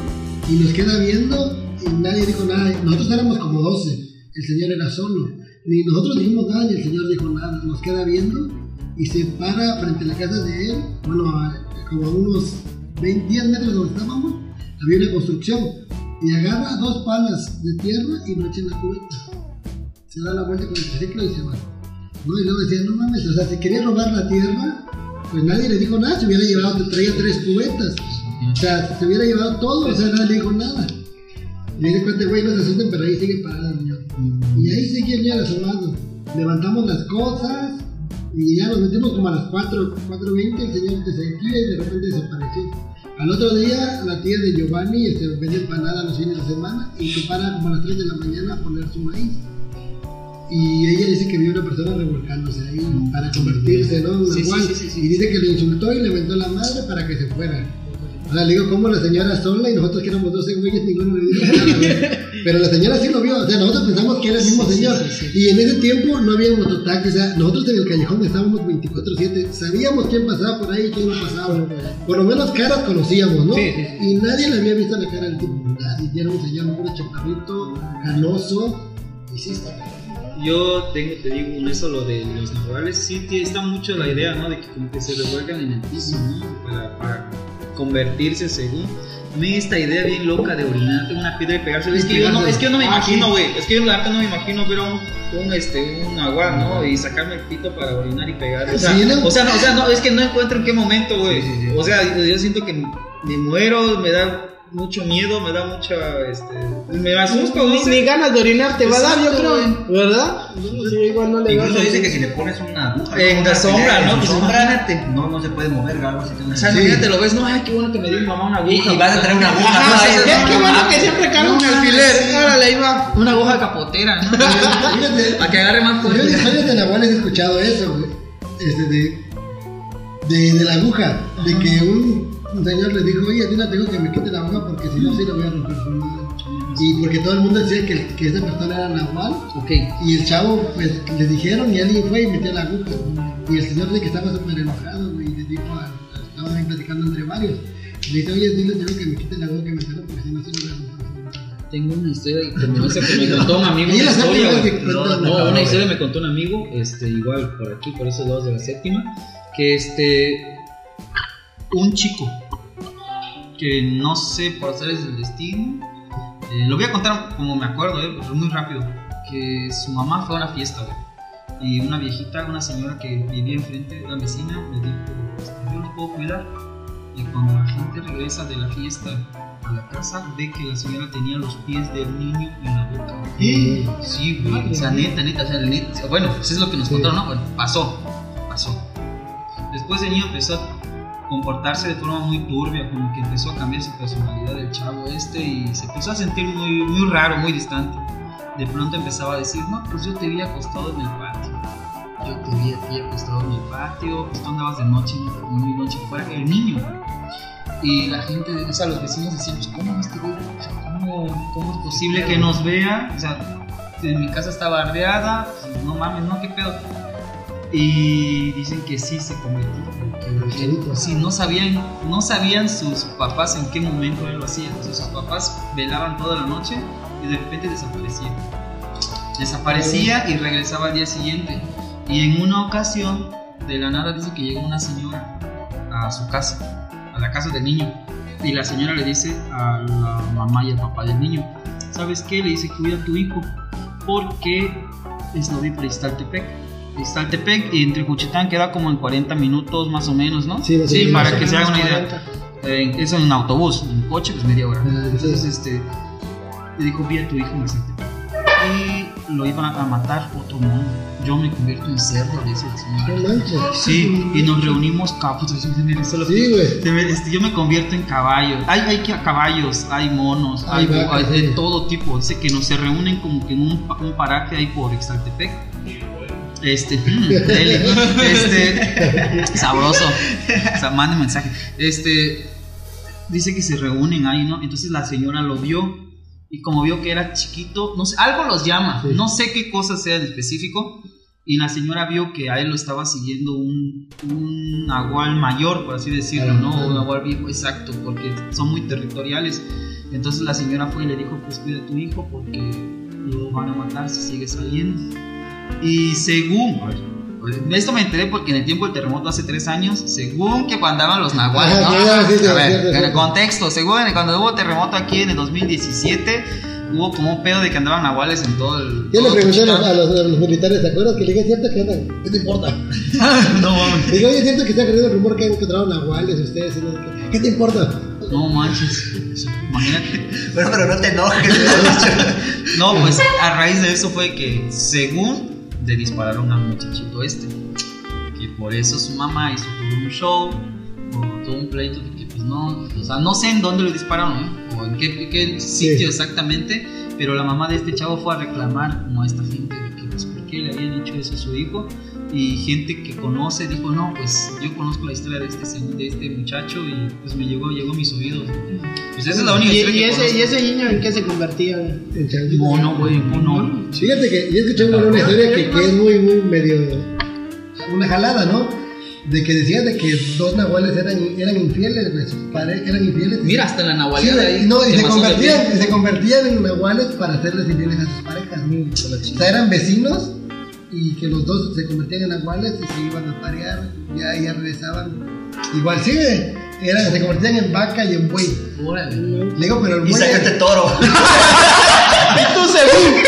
E: y nos queda viendo y nadie dijo nada. Nosotros éramos como 12. El señor era solo. Ni nosotros dijimos nada, ni el señor dijo nada. Nos queda viendo y se para frente a la casa de él. Bueno, como a unos 20, 10 metros de donde estábamos, había una construcción. Y agarra dos palas de tierra y lo echa en la cubeta se da la vuelta con el triciclo y se va. ¿No? Y luego decía, no mames, o sea, si quería robar la tierra, pues nadie le dijo nada, se hubiera llevado, te traía tres cubetas. O sea, se hubiera llevado todo, o sea, nadie le dijo nada. Y dice, cuenta, güey, no se asusten, pero ahí sigue parado el señor. Y ahí seguía el asomado. Levantamos las cosas y ya nos metimos como a las 4, 4.20, el señor desapareció y de repente desapareció. Al otro día, la tía de Giovanni este, vendía empanada los fines de semana y se para como a las 3 de la mañana a poner su maíz. Y ella dice que vio una persona revolcándose ahí para convertirse, ¿no?
B: Sí, sí, sí.
E: Y dice que le insultó y le aventó la madre para que se fuera. O sea, le digo, ¿cómo la señora sola y nosotros que éramos 12 güeyes, ninguno le dijo nada. Pero la señora sí lo vio, o sea, nosotros pensamos que era el mismo
B: Sí,
E: señor.
B: sí, sí.
E: Y en ese tiempo no había mototaxi, o sea, nosotros en el callejón estábamos 24-7, sabíamos quién pasaba por ahí y quién no pasaba. Por lo menos caras conocíamos, ¿no?
D: Sí, sí, sí.
E: Y nadie le había visto la cara al tipo, nadie, era un señor muy chaparrito, canoso, y sí está
B: Yo tengo, te digo, eso lo de los naturales, sí está mucho la idea, ¿no? De que como que se revuelcan en el piso, ¿no? Para, para convertirse según. Esta idea bien loca de orinarte en una piedra y pegarse, es que yo no, es que yo no me imagino, güey, es que yo la verdad no me imagino ver un, un, este, un agua, ¿no? Y sacarme el pito para orinar y pegar. O sea,
E: Sí, ¿no?
B: o sea, no, o sea, no, es que no encuentro en qué momento, güey.
D: Sí, sí, sí.
B: O sea, yo siento que me muero, me da mucho miedo, me da mucha, este, me asusto,
C: Ni, ni ganas de orinar te va a dar, yo creo. ¿Verdad? Sí, igual no le
D: Incluso dice que si le pones una aguja
B: En la sombra, ¿no?
D: en
B: Pues
D: sombra, no, no se puede mover, algo así.
B: O sea,
E: Sí.
B: imagínate, lo ves, no, ay, qué bueno que me dio mi mamá una
D: Y,
B: aguja.
D: y vas a traer una aguja,
B: Ajá,
D: ¿no?
B: sí, sí,
C: que bueno que siempre carga un alfiler. Órale, va.
B: Una aguja capotera, ¿no? Para que agarre más
E: Yo en
B: fuerte.
E: historias de Nahuales he escuchado eso, güey. Este, de, de, de la aguja. De que un, un señor le dijo, oye, Tina, tengo que me quite la aguja porque si no, sí la voy a romper su madre. Y porque todo el mundo decía que, que esa persona era Nahual.
B: Ok.
E: Y el chavo, pues, le dijeron y alguien fue y metió la aguja. Y el señor dice que estaba súper enojado, güey. Y le dijo, a, a- estaban ahí platicando entre varios. Le dice, oye, dile, tengo que me quite la aguja que me salió porque si no, sí la voy a romper
B: tengo una historia que me, me contó un amigo. Una historia, No,
E: acá,
B: una historia me contó un amigo, este, igual por aquí, por esos lados de la séptima, que este, un chico, que no sé por hacer del destino, eh, lo voy a contar como me acuerdo, eh, pero muy rápido, que su mamá fue a una fiesta, güey, y una viejita, una señora que vivía enfrente, una vecina, le dijo, este, yo los puedo cuidar, y cuando la gente regresa de la fiesta a la casa, ve que la señora tenía los pies del niño en la boca.
E: Sí.
B: Sí, güey. O sea, neta, neta, o sea, neta. Bueno, pues es lo que nos
E: Sí.
B: contaron, ¿no? Bueno, pasó, pasó. Después el niño empezó a comportarse de forma muy turbia, como que empezó a cambiar su personalidad del chavo este y se empezó a sentir muy, muy raro, muy distante. De pronto empezaba a decir, no, pues yo te vi acostado en el patio. Yo te vi a ti acostado en el patio, pues tú andabas de noche, muy noche fuera. El niño. Y la gente, o sea, los vecinos decían, pues, ¿cómo este güey? ¿cómo, ¿Cómo es posible que nos vea? O sea, en mi casa está bardeada, pues, no mames, no, qué pedo. Y dicen que sí se convirtió. que-. Sí, no sabían, no sabían sus papás en qué momento él lo hacía. Sus papás velaban toda la noche y de repente desaparecía. Desaparecía y regresaba al día siguiente. Y en una ocasión, de la nada, dice que llegó una señora a su casa, a la casa del niño. Y la señora le dice a la mamá y al papá del niño, ¿sabes qué? Le dice, cuida a tu hijo, porque es lo vi por Iztaltepec. Iztaltepec y entre Juchitán queda como en 40 minutos más o menos, ¿no?
E: Sí, o menos.
B: para que se haga una
C: menos
B: idea.
C: 40.
B: Eh, eso en autobús, en coche, pues media hora.
E: Ah,
B: Entonces,
E: sí.
B: este, le dijo, vi a tu hijo en Iztaltepec. Y lo iban a matar otro mono. Yo me convierto en cerdo, dice el señor. Sí, y nos reunimos capos.
E: Sí, güey.
B: Este, yo me convierto en caballo. Hay, hay que- caballos, hay monos, hay,
E: Hay vacas,
B: hay de
E: sí.
B: todo tipo. Dice que nos se reúnen como que en un, un paraje ahí por Exaltepec. Este, mm, dele. este, sabroso. O sea, mande mensaje. Este, dice que se reúnen ahí, ¿no? Entonces la señora lo vio y como vio que era chiquito, no sé, algo los llama.
E: Sí.
B: No sé qué cosa sea en específico. Y la señora vio que a él lo estaba siguiendo un, un nahual mayor, por así decirlo, ¿no? Un nahual viejo, exacto, porque son muy territoriales. Entonces la señora fue y le dijo, pues cuida a tu hijo porque lo van a matar si sigue saliendo. Y según, esto me enteré porque en el tiempo del terremoto hace tres años, según que cuando andaban los nahuales,
E: sí, sí,
B: a ver, en el contexto, según cuando hubo terremoto aquí en el 2017, hubo como un pedo de que andaban nahuales en todo el...
E: Yo le
B: todo
E: pregunté a los,
B: Juchitán.
E: a los- a los militares, ¿te acuerdas? Que le dije, ¿es cierto que andan? ¿Qué te importa?
B: no mames.
E: Digo, oye, ¿es cierto que está corriendo el rumor que han encontrado nahuales ustedes? ¿Qué te importa?
B: No manches. Imagínate.
F: Bueno, pero no te enojes.
B: No, pues a raíz de eso fue que, según, le dispararon al muchachito este. Que por eso su mamá hizo todo un show, todo un pleito de que, pues no, o sea, no sé en dónde lo dispararon, ¿eh? o en qué, qué sitio
E: Sí.
B: exactamente, pero la mamá de este chavo fue a reclamar como a esta gente de que, pues, ¿por qué le habían dicho eso a su hijo? Y gente que conoce dijo, no, pues yo conozco la historia de este, se- de este muchacho y pues me llegó, llegó a mis oídos. Pues esa es la única
C: ¿Y,
B: historia
C: y
B: que
C: ese,
B: conozco.
C: ¿Y ese niño en qué se convertía?
E: En changuito.
B: Mono, güey, mono.
E: Fíjate que yo escuché una, una historia que, que es muy, muy medio. Una jalada, ¿no? De que decían de que dos nahuales eran, eran infieles, güey. Sus padres eran infieles.
B: Mira, hasta en la
E: Sí,
B: nahualidad
E: güey,
B: ahí.
E: no, y se convertían, se convertían en nahuales para hacerles infieles a sus parejas. O sea, eran vecinos y que los dos se convertían en nahuales y se iban a parear, ya, ya regresaban. Igual sí, eran, se convertían en vaca y en buey.
B: Órale.
E: Le digo, pero el
F: Y
E: buey.
F: sacaste toro.
C: Tú según.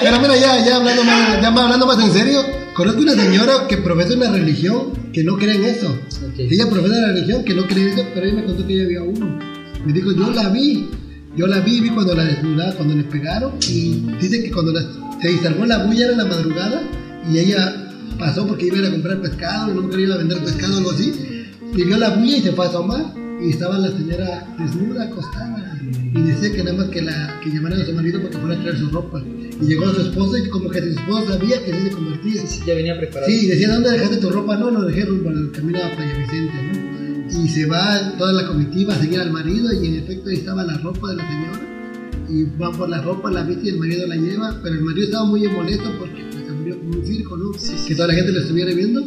E: Pero mira, ya, ya, hablando más, ya más- hablando más en serio, conozco una señora que profesa una religión que no cree en eso. Ella profesa la religión que no cree en eso, pero ella me contó que ella había uno. Me dijo, yo la vi. Yo la vi, vi cuando la desnudaron, cuando le pegaron. Y dice que cuando la- se instaló la bulla era en la madrugada y ella pasó porque iba a ir a comprar pescado, no quería ir a vender pescado o algo así. Y vio la bulla y se fue a asomar. Y estaba la señora desnuda, acostada. Y decía que nada más que, la, que llamaran a su marido para que fuera a traer su ropa. Y llegó su esposo y como que su esposo sabía que sí se convertía.
B: Ya venía preparado.
E: Sí, y decía, ¿dónde dejaste tu ropa? No, lo dejé rumbo al camino a Playa Vicente, ¿no? Y se va toda la comitiva a seguir al marido y en efecto ahí estaba la ropa de la señora. Y van por la ropa, la viste y el marido la lleva, pero el marido estaba muy molesto porque pues, se murió como un circo, ¿no? Que toda la gente lo estuviera viendo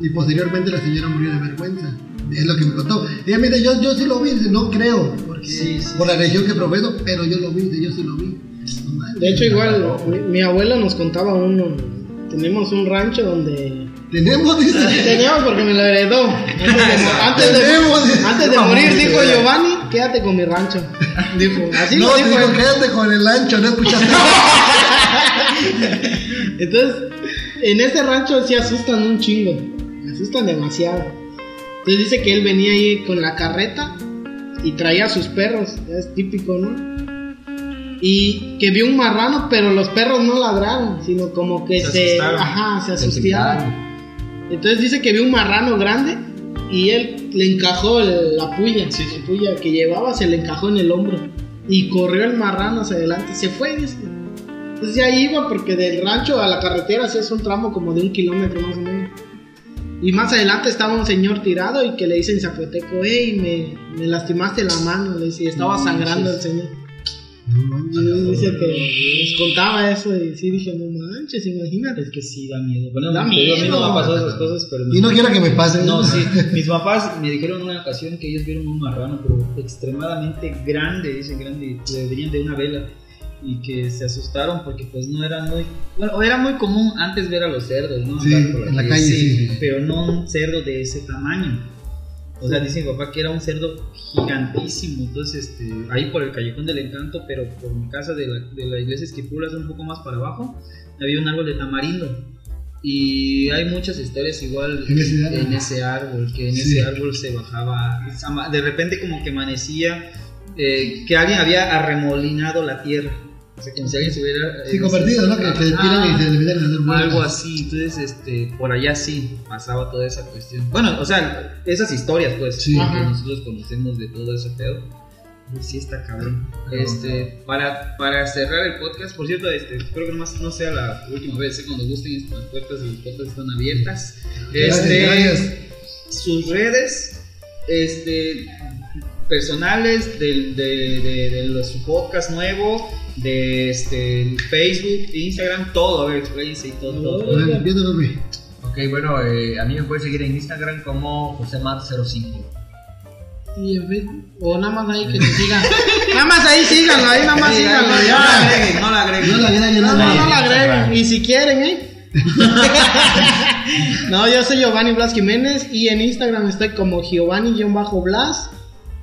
E: y posteriormente la señora murió de vergüenza. Es lo que me contó. Ella me dice, yo, yo sí lo vi, no creo, porque
G: Sí, sí,
E: por la religión que profeso, pero yo lo vi, yo sí lo vi.
C: De hecho, igual, mi, mi abuelo nos contaba uno. Tenemos un rancho donde.
E: Tenemos, dice.
C: Teníamos porque me lo heredó. Antes de, antes de-
E: Tenemos.
C: antes de morir, dijo Giovanni, quédate con mi rancho. Dijo, así
E: no,
C: lo dijo
E: quédate con el ancho, no escuchaste.
C: Entonces, en ese rancho sí asustan un chingo. Asustan demasiado. Entonces dice que él venía ahí con la carreta y traía a sus perros. Es típico, ¿no? Y que vio un marrano, pero los perros no ladraron, sino como que
G: Se
C: ajá, Se asustaron. Entonces dice que vio un marrano grande y él le encajó el- la puya,
G: Sí, sí.
C: la puya que llevaba se le encajó en el hombro y corrió el marrano hacia adelante, se fue, dice. Entonces ya iba porque del rancho a la carretera sí es un tramo como de un kilómetro más o menos. Y más adelante estaba un señor tirado y que le dice en zapoteco, hey, me, me lastimaste la mano, le dice, estaba
G: No
C: sangrando el señor. Y dice que nos contaba eso y sí dije, no manches, imagínate.
B: Es que sí, da miedo. Bueno,
C: Da
B: a mí no me han pasado esas cosas, pero...
E: Y no quiero que me pase.
B: No, sí. Mis papás me dijeron una ocasión que ellos vieron un marrano, pero extremadamente grande, dicen grande, le venían de una vela. Y que se asustaron porque pues no era muy... Bueno, era muy común antes ver a los cerdos, ¿no?
E: Sí,
B: Andar por
E: en la calle, sí.
B: Pero no un cerdo de ese tamaño. O sea, dice mi papá que era un cerdo gigantísimo. Entonces, este, ahí por el Callejón del Encanto, pero por mi casa de la, de la iglesia Esquipulas, un poco más para abajo, había un árbol de tamarindo. Y hay muchas historias igual
E: En ese árbol.
B: en ese árbol, que en
E: Sí.
B: ese árbol se bajaba, de repente como que amanecía, eh, que alguien había arremolinado la tierra. O sea, como si alguien se hubiera...
E: Sí,
B: eh,
E: convertido, ¿no? Que se tiran y se de hacer
B: algo así, entonces este, por allá sí pasaba toda esa cuestión. Bueno, o sea, esas historias pues
E: Sí.
B: que
C: Ajá.
B: nosotros conocemos de todo ese pedo. Pues sí está cabrón. Este, para, para cerrar el podcast, por cierto, este, espero que nomás no sea la última vez, ¿eh? cuando gusten las puertas del podcast están abiertas.
E: Gracias,
B: Este,
E: gracias.
B: sus redes este personales del, de, de, de los- su podcast nuevo de este Facebook Instagram todo a ver expláyense y todo, todo.
E: Papi.
D: Ok, bueno, eh, a mí me pueden seguir en Instagram como josemar05.
C: Y en Facebook, o nada más ahí que te sigan. nada más ahí síganlo, ahí nada más
G: Sí,
C: síganlo.
G: no, no la agreguen, no la agreguen.
E: No la agreguen,
C: No,
E: no
C: no,
E: la
C: no la
E: agreguen.
C: agreguen. Y si quieren, ¿eh? no, yo soy Giovanni Blas Jiménez y en Instagram estoy como Giovanni-Blas.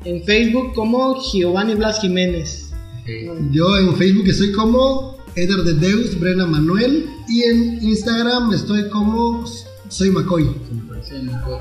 C: En Facebook como Giovanni Blas Jiménez.
E: Yo en Facebook estoy como Eder de Deus, Brena Manuel. Y en Instagram estoy como Soy McCoy.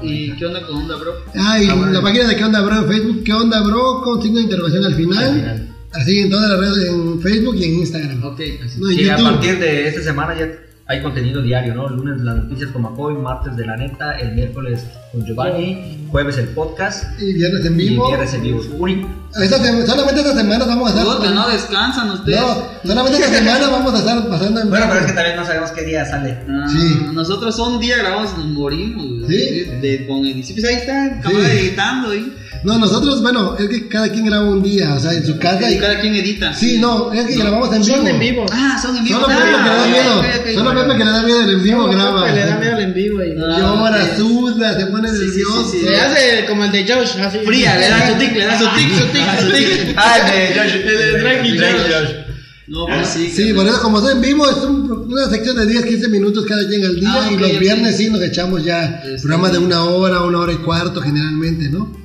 B: ¿Y qué onda con Onda Bro?
E: Ah, y
D: Ah, bueno.
E: la página de ¿Qué onda, bro? En Facebook, ¿Qué onda, bro? Con signo de interrogación al final.
D: Al final.
E: Así en todas las redes, en Facebook y en Instagram.
B: Ok,
E: No, en
D: Sí, a partir de esta semana ya hay contenido diario, ¿no? Lunes las noticias con McCoy, martes de la neta, el miércoles con Giovanni, jueves el podcast
E: Y viernes en
D: y
E: vivo.
D: viernes en vivo. Uri,
E: Esta solamente esta semana vamos a estar.
G: Puta, no descansan ustedes.
E: No, solamente esta semana vamos a estar pasando en
D: Bueno, pero es que también no sabemos qué día sale.
G: Ah,
E: Sí.
G: Nosotros un día grabamos y nos morimos.
E: Sí.
G: De, con edición. Pues ahí está, camarada
E: Sí.
G: editando. ¿eh?
E: No, nosotros, bueno, es que cada quien graba un día, o sea, en su casa.
G: Y
E: Y...
G: cada quien edita.
E: Sí, no, es que grabamos en vivo.
C: Son en vivo.
G: Ah, son en vivo.
E: Solo
G: Ah,
E: Pepe que le da
G: ok,
E: miedo. Solo Pepe que le da miedo el en vivo
C: Solo
E: graba.
C: Pepe le da miedo al en vivo y
G: Ah,
E: Llora, suda, se pone
G: Sí, sí, sí,
E: nervioso.
G: sí.
C: le hace como el de Josh, así.
G: Fría, le da su tic, le da su tic, su tic, su tic.
D: Ah, el de Josh.
C: El de Drake y Josh.
G: No, pues sí.
E: Sí, por eso, como estoy en vivo, es un- una sección de 10, 15 minutos cada quien al día.
G: Ah,
E: y los viernes sí nos echamos ya
G: Este-
E: programas de una hora, una hora y cuarto generalmente, ¿no?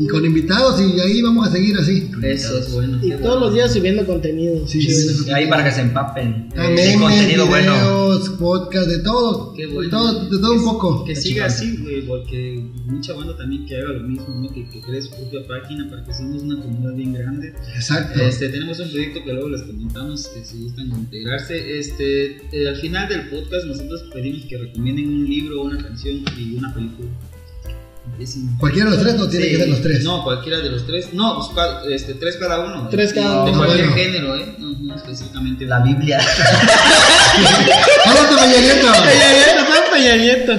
E: Y con invitados, y ahí vamos a seguir así.
B: Eso es bueno.
C: Y todos
B: bueno.
C: los días subiendo contenido.
E: Sí, sí, sí.
D: Ahí para que se empapen de
E: memes,
D: contenido bueno.
E: podcast, de todo.
B: Qué
E: de todo, de todo un poco.
B: Que siga así, güey, porque mucha banda también que haga lo mismo, ¿no? Que, que cree su propia página para que seamos una comunidad bien grande.
E: Exacto.
B: Este, tenemos un proyecto que luego les comentamos que si gustan integrarse. Este, eh, al final del podcast nosotros pedimos que recomienden un libro, una canción y una película. Empiecen.
E: Cualquiera de los tres no tiene
B: Sí,
E: que ser los tres.
B: No, cualquiera de los tres. No, pues, cua- este, tres cada uno.
C: Tres cada
B: De
C: uno.
B: cualquier
E: Bueno.
B: género, ¿eh? No, no específicamente.
D: La Biblia.
E: ¡Háblate, Peña Nieto!
C: Peña Nieto, todo Peña Nieto.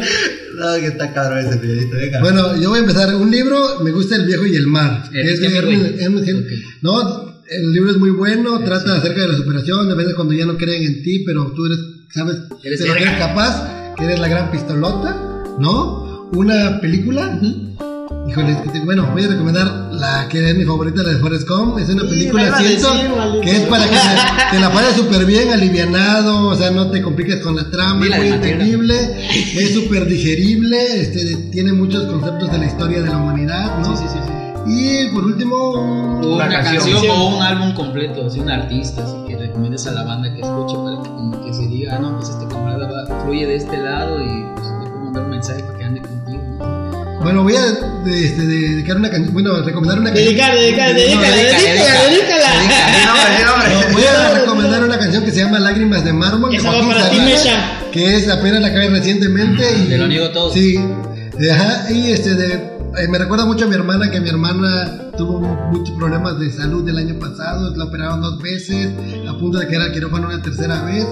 D: no, que está cabrón ese periodista, venga.
E: Bueno, yo voy a empezar. Un libro, me gusta El viejo y el mar. Es de. Ernest- Ernest Hemingway. No, el libro es muy bueno, trata acerca de la superación, de veces cuando ya no creen en ti, pero tú eres, sabes,
B: Eres
E: de que eres capaz, que eres la gran pistolota, ¿no? Una película Híjole, bueno, voy a recomendar la que es mi favorita, la de Forrest Gump. Es una película, siento,
C: decir,
E: que es para que te, la pases súper bien, alivianado, o sea, no te compliques con la trama, es muy entendible, es súper digerible, este, tiene muchos conceptos de la historia de la humanidad, ¿no?
F: Sí, sí, sí.
E: Y por último,
D: Una
F: una,
D: canción.
F: canción, o un álbum completo, así un artista, así que recomiendes a la banda que escuche para que, como que se diga, ah, no, pues este camarada va- fluye de este lado y pues le puedo mandar un mensaje para que ande ¿no?
E: Bueno, voy a de- este, de- dedicar una canción, bueno, recomendar una canción.
C: Dedicar, dedicar, dedícala, dedícala, dedícala.
E: Voy a recomendar una canción que se llama Lágrimas de Mármol. de
C: Esa va para ti, Mecha.
E: Que es apenas la acabé recientemente. Y,
F: Te lo niego todo.
E: Sí. Ajá, y este de, eh, me recuerda mucho a mi hermana, que mi hermana tuvo muchos problemas de salud el año pasado, la operaron dos veces, a punto de quedar al quirófano una tercera vez.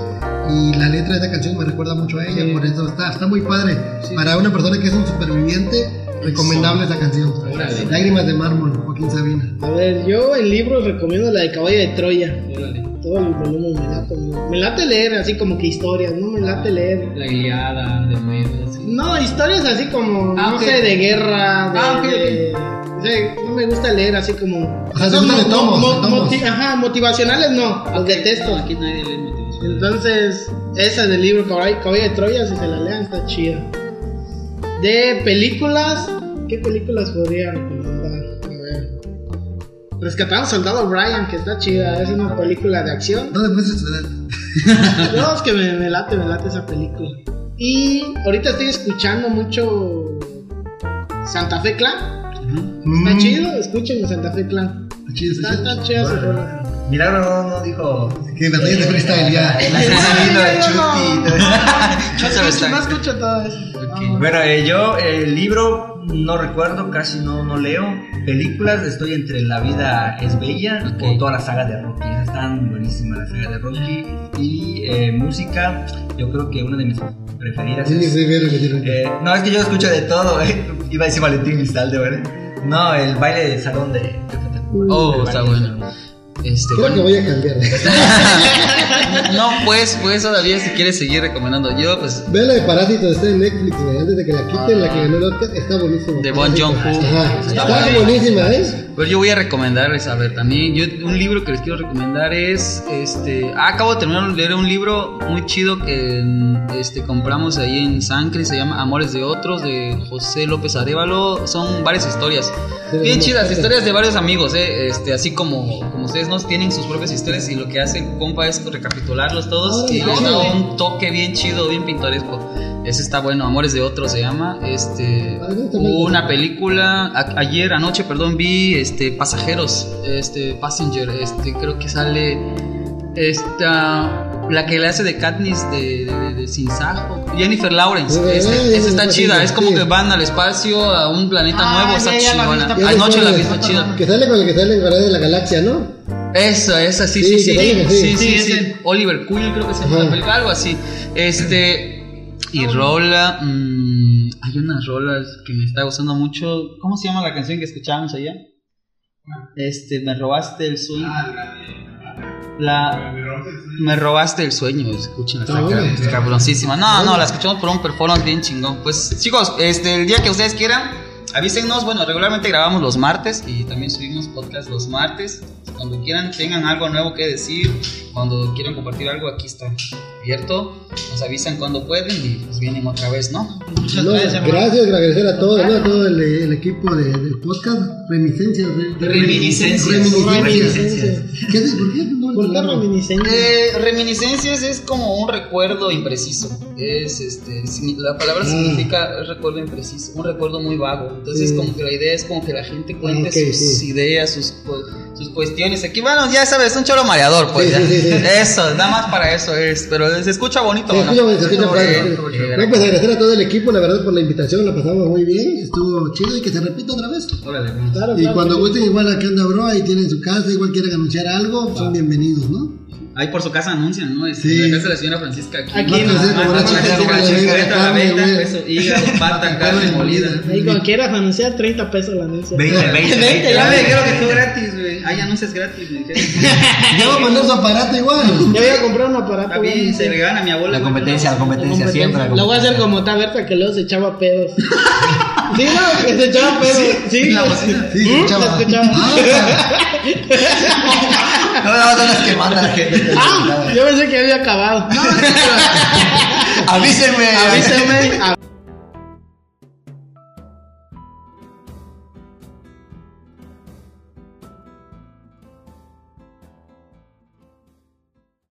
E: Y la letra de esa canción me recuerda mucho a ella,
F: Sí.
E: por eso está, está muy padre.
F: Sí.
E: Para una persona que es un superviviente, recomendable esa canción.
F: Órale.
E: Lágrimas de Mármol, Joaquín Sabina.
C: A ver, yo en libros recomiendo la de Caballo de Troya.
F: Órale.
C: Todo el volumen me late. Me late leer así como que historias, no me late leer.
F: La Iliada, de medio, así.
C: No, historias así como,
F: Ah,
C: no
F: ok.
C: sé, de guerra, de,
F: Ah, ok, ok.
C: de- o sea, no me gusta leer así como...
E: O sea,
C: Son
E: de
C: mo-
E: tomos,
C: mo-
E: de tomos.
C: moti- ajá, motivacionales no, los detesto.
F: No, aquí nadie lee motivación.
C: Entonces, esa del libro Caballo, de Troya, si se la lean, está chida. De películas, ¿qué películas podría recomendar? A ver. Rescatando al Soldado Brian, que está chida, es una película de acción.
E: ¿Dónde puedes esperar?
C: No, es que me, me late, me late esa película. Y ahorita estoy escuchando mucho Santa Fe Clan. Está
E: Mm,
C: chido, escuchen Santa Fe Clan.
E: Está chido,
C: Está,
E: está chido.
C: está.
H: Milagro no, no dijo.
E: Que batalla de freestyle ya.
H: El asesino de
C: no.
H: Chuti.
C: escucho,
B: está.
C: no escucho todo eso. Ah,
H: Bueno, eh, yo el libro no recuerdo, casi no, no leo. Películas, estoy entre La vida es bella
B: Ok.
H: o toda la saga de Rocky. Están buenísimas la saga de Rocky. Y eh, música, yo creo que una de mis preferidas
E: Sí,
H: es.
E: sí, bien repetido.
H: eh, no, es que yo escucho de todo. eh. Iba a decir Valentín Lizalde, ¿verdad? No, el baile de salón de.
B: Oh, está bueno. Este,
E: Creo que voy a cambiar.
B: No, pues, pues todavía si quieres seguir recomendando yo, pues
E: Ve la de Parásitos, está en Netflix, güey. Antes de que la quiten, la que ganó el Oscar, está buenísima.
B: De Bon.
E: Ajá,
B: Está
E: está, buenísima, ¿eh?
B: Pero yo voy a recomendarles, a ver, también, yo, un libro que les quiero recomendar es, este, ah, acabo de terminar de leer un libro muy chido que este, compramos ahí en Sancre, se llama Amores de Otros, de José López Arevalo, son varias historias, bien chidas, historias de varios amigos, eh, este, así como, como ustedes nos tienen sus propias historias y lo que hace compa es recapitularlos todos y
E: Órale,
B: le da un toque bien chido, bien pintoresco. Ese está bueno, Amores de Otros se llama, este, una película a- ayer anoche perdón vi este pasajeros este passenger este creo que sale esta la que le hace de Katniss de, de, de Sin Sajo Jennifer Lawrence
E: ya,
B: esa
E: ya,
B: está chida es como que van al espacio a un planeta
C: Ah,
B: nuevo está chingona anoche la
E: es.
B: chida
E: Que sale con el que sale en Guardianes de la Galaxia, ¿no?
B: esa, esa, sí,
E: Sí,
B: sí, sí. Sí,
E: sale,
B: sí,
E: sí.
B: sí, sí. Oliver Queen, creo que se llama la película, algo así. Este. Y rola. mm, hay unas rolas que me está gustando mucho. ¿Cómo se llama la canción que escuchábamos allá? Este, me robaste el sueño. La. Me robaste el sueño, escuchen
E: Está buena.
B: es cabroncísima. No, no, la escuchamos por un performance bien chingón. Pues chicos, este, el día que ustedes quieran, avísenos. Bueno, regularmente grabamos los martes y también subimos podcast los martes. Cuando quieran, tengan algo nuevo que decir, cuando quieran compartir algo, aquí está abierto. Nos avisan cuando pueden y pues vienen otra vez, ¿no?
C: Muchas
E: No,
C: gracias,
E: gracias, agradecer a todos, ¿no? a todo el, el equipo de- del podcast. Reminiscencias. re-
B: Reminiscencias.
E: Reminiscencias. ¿Qué es? ¿Por qué? No,
C: ¿Por qué
E: no.
C: reminiscencia?
B: Eh, reminiscencias es como un recuerdo impreciso. Es este, la palabra
E: Ah.
B: significa recuerdo impreciso, un recuerdo muy vago. Entonces,
E: Sí.
B: como que la idea es como que la gente cuente sus
E: sí.
B: ideas, sus, sus cuestiones. Aquí, bueno, ya sabes, un cholo mareador, pues.
E: Sí,
B: ya.
E: sí, sí, sí.
B: Eso, nada más para eso es. Pero se escucha bonito,
E: Sí,
B: ¿no?
E: escucha, se escucha padre. No, pues agradecer a todo el equipo, la verdad, por la invitación, la pasamos muy bien, estuvo chido y que se repita otra vez.
F: Órale,
C: Claro,
E: Y
C: claro,
E: cuando gusten, igual aquí anda bro, ahí tienen su casa, igual quieren anunciar algo, son bienvenidos, ¿no?
B: Ahí por su casa anuncian, ¿no?
E: Sí.
B: La casa de la señora Francisca aquí.
C: Aquí, no,
E: güey.
F: eso, hígado, pata, carne molida.
C: Anunciar, 30 pesos la anuncia.
H: 20, 20, 20.
F: Ya me dijeron que tú gratis, güey. Ah, ya no es gratis, me dijeron.
E: Ya va a mandar su aparato igual.
C: Ya voy a comprar un aparato.
F: Se a mi abuela.
D: La
F: güey.
D: competencia, la competencia, siempre.
C: Lo voy a hacer como Taberta que luego se echaba pedos. Sí, no, que se echaba pedo. Sí,
D: la
C: sí,
D: bocina.
E: Sí, se
C: ¿Mm?
E: escuchaba.
C: Se escuchaba.
D: No, no, no, las que manda la gente.
C: Ah, yo pensé que había acabado.
D: Avísenme.
C: Avísame.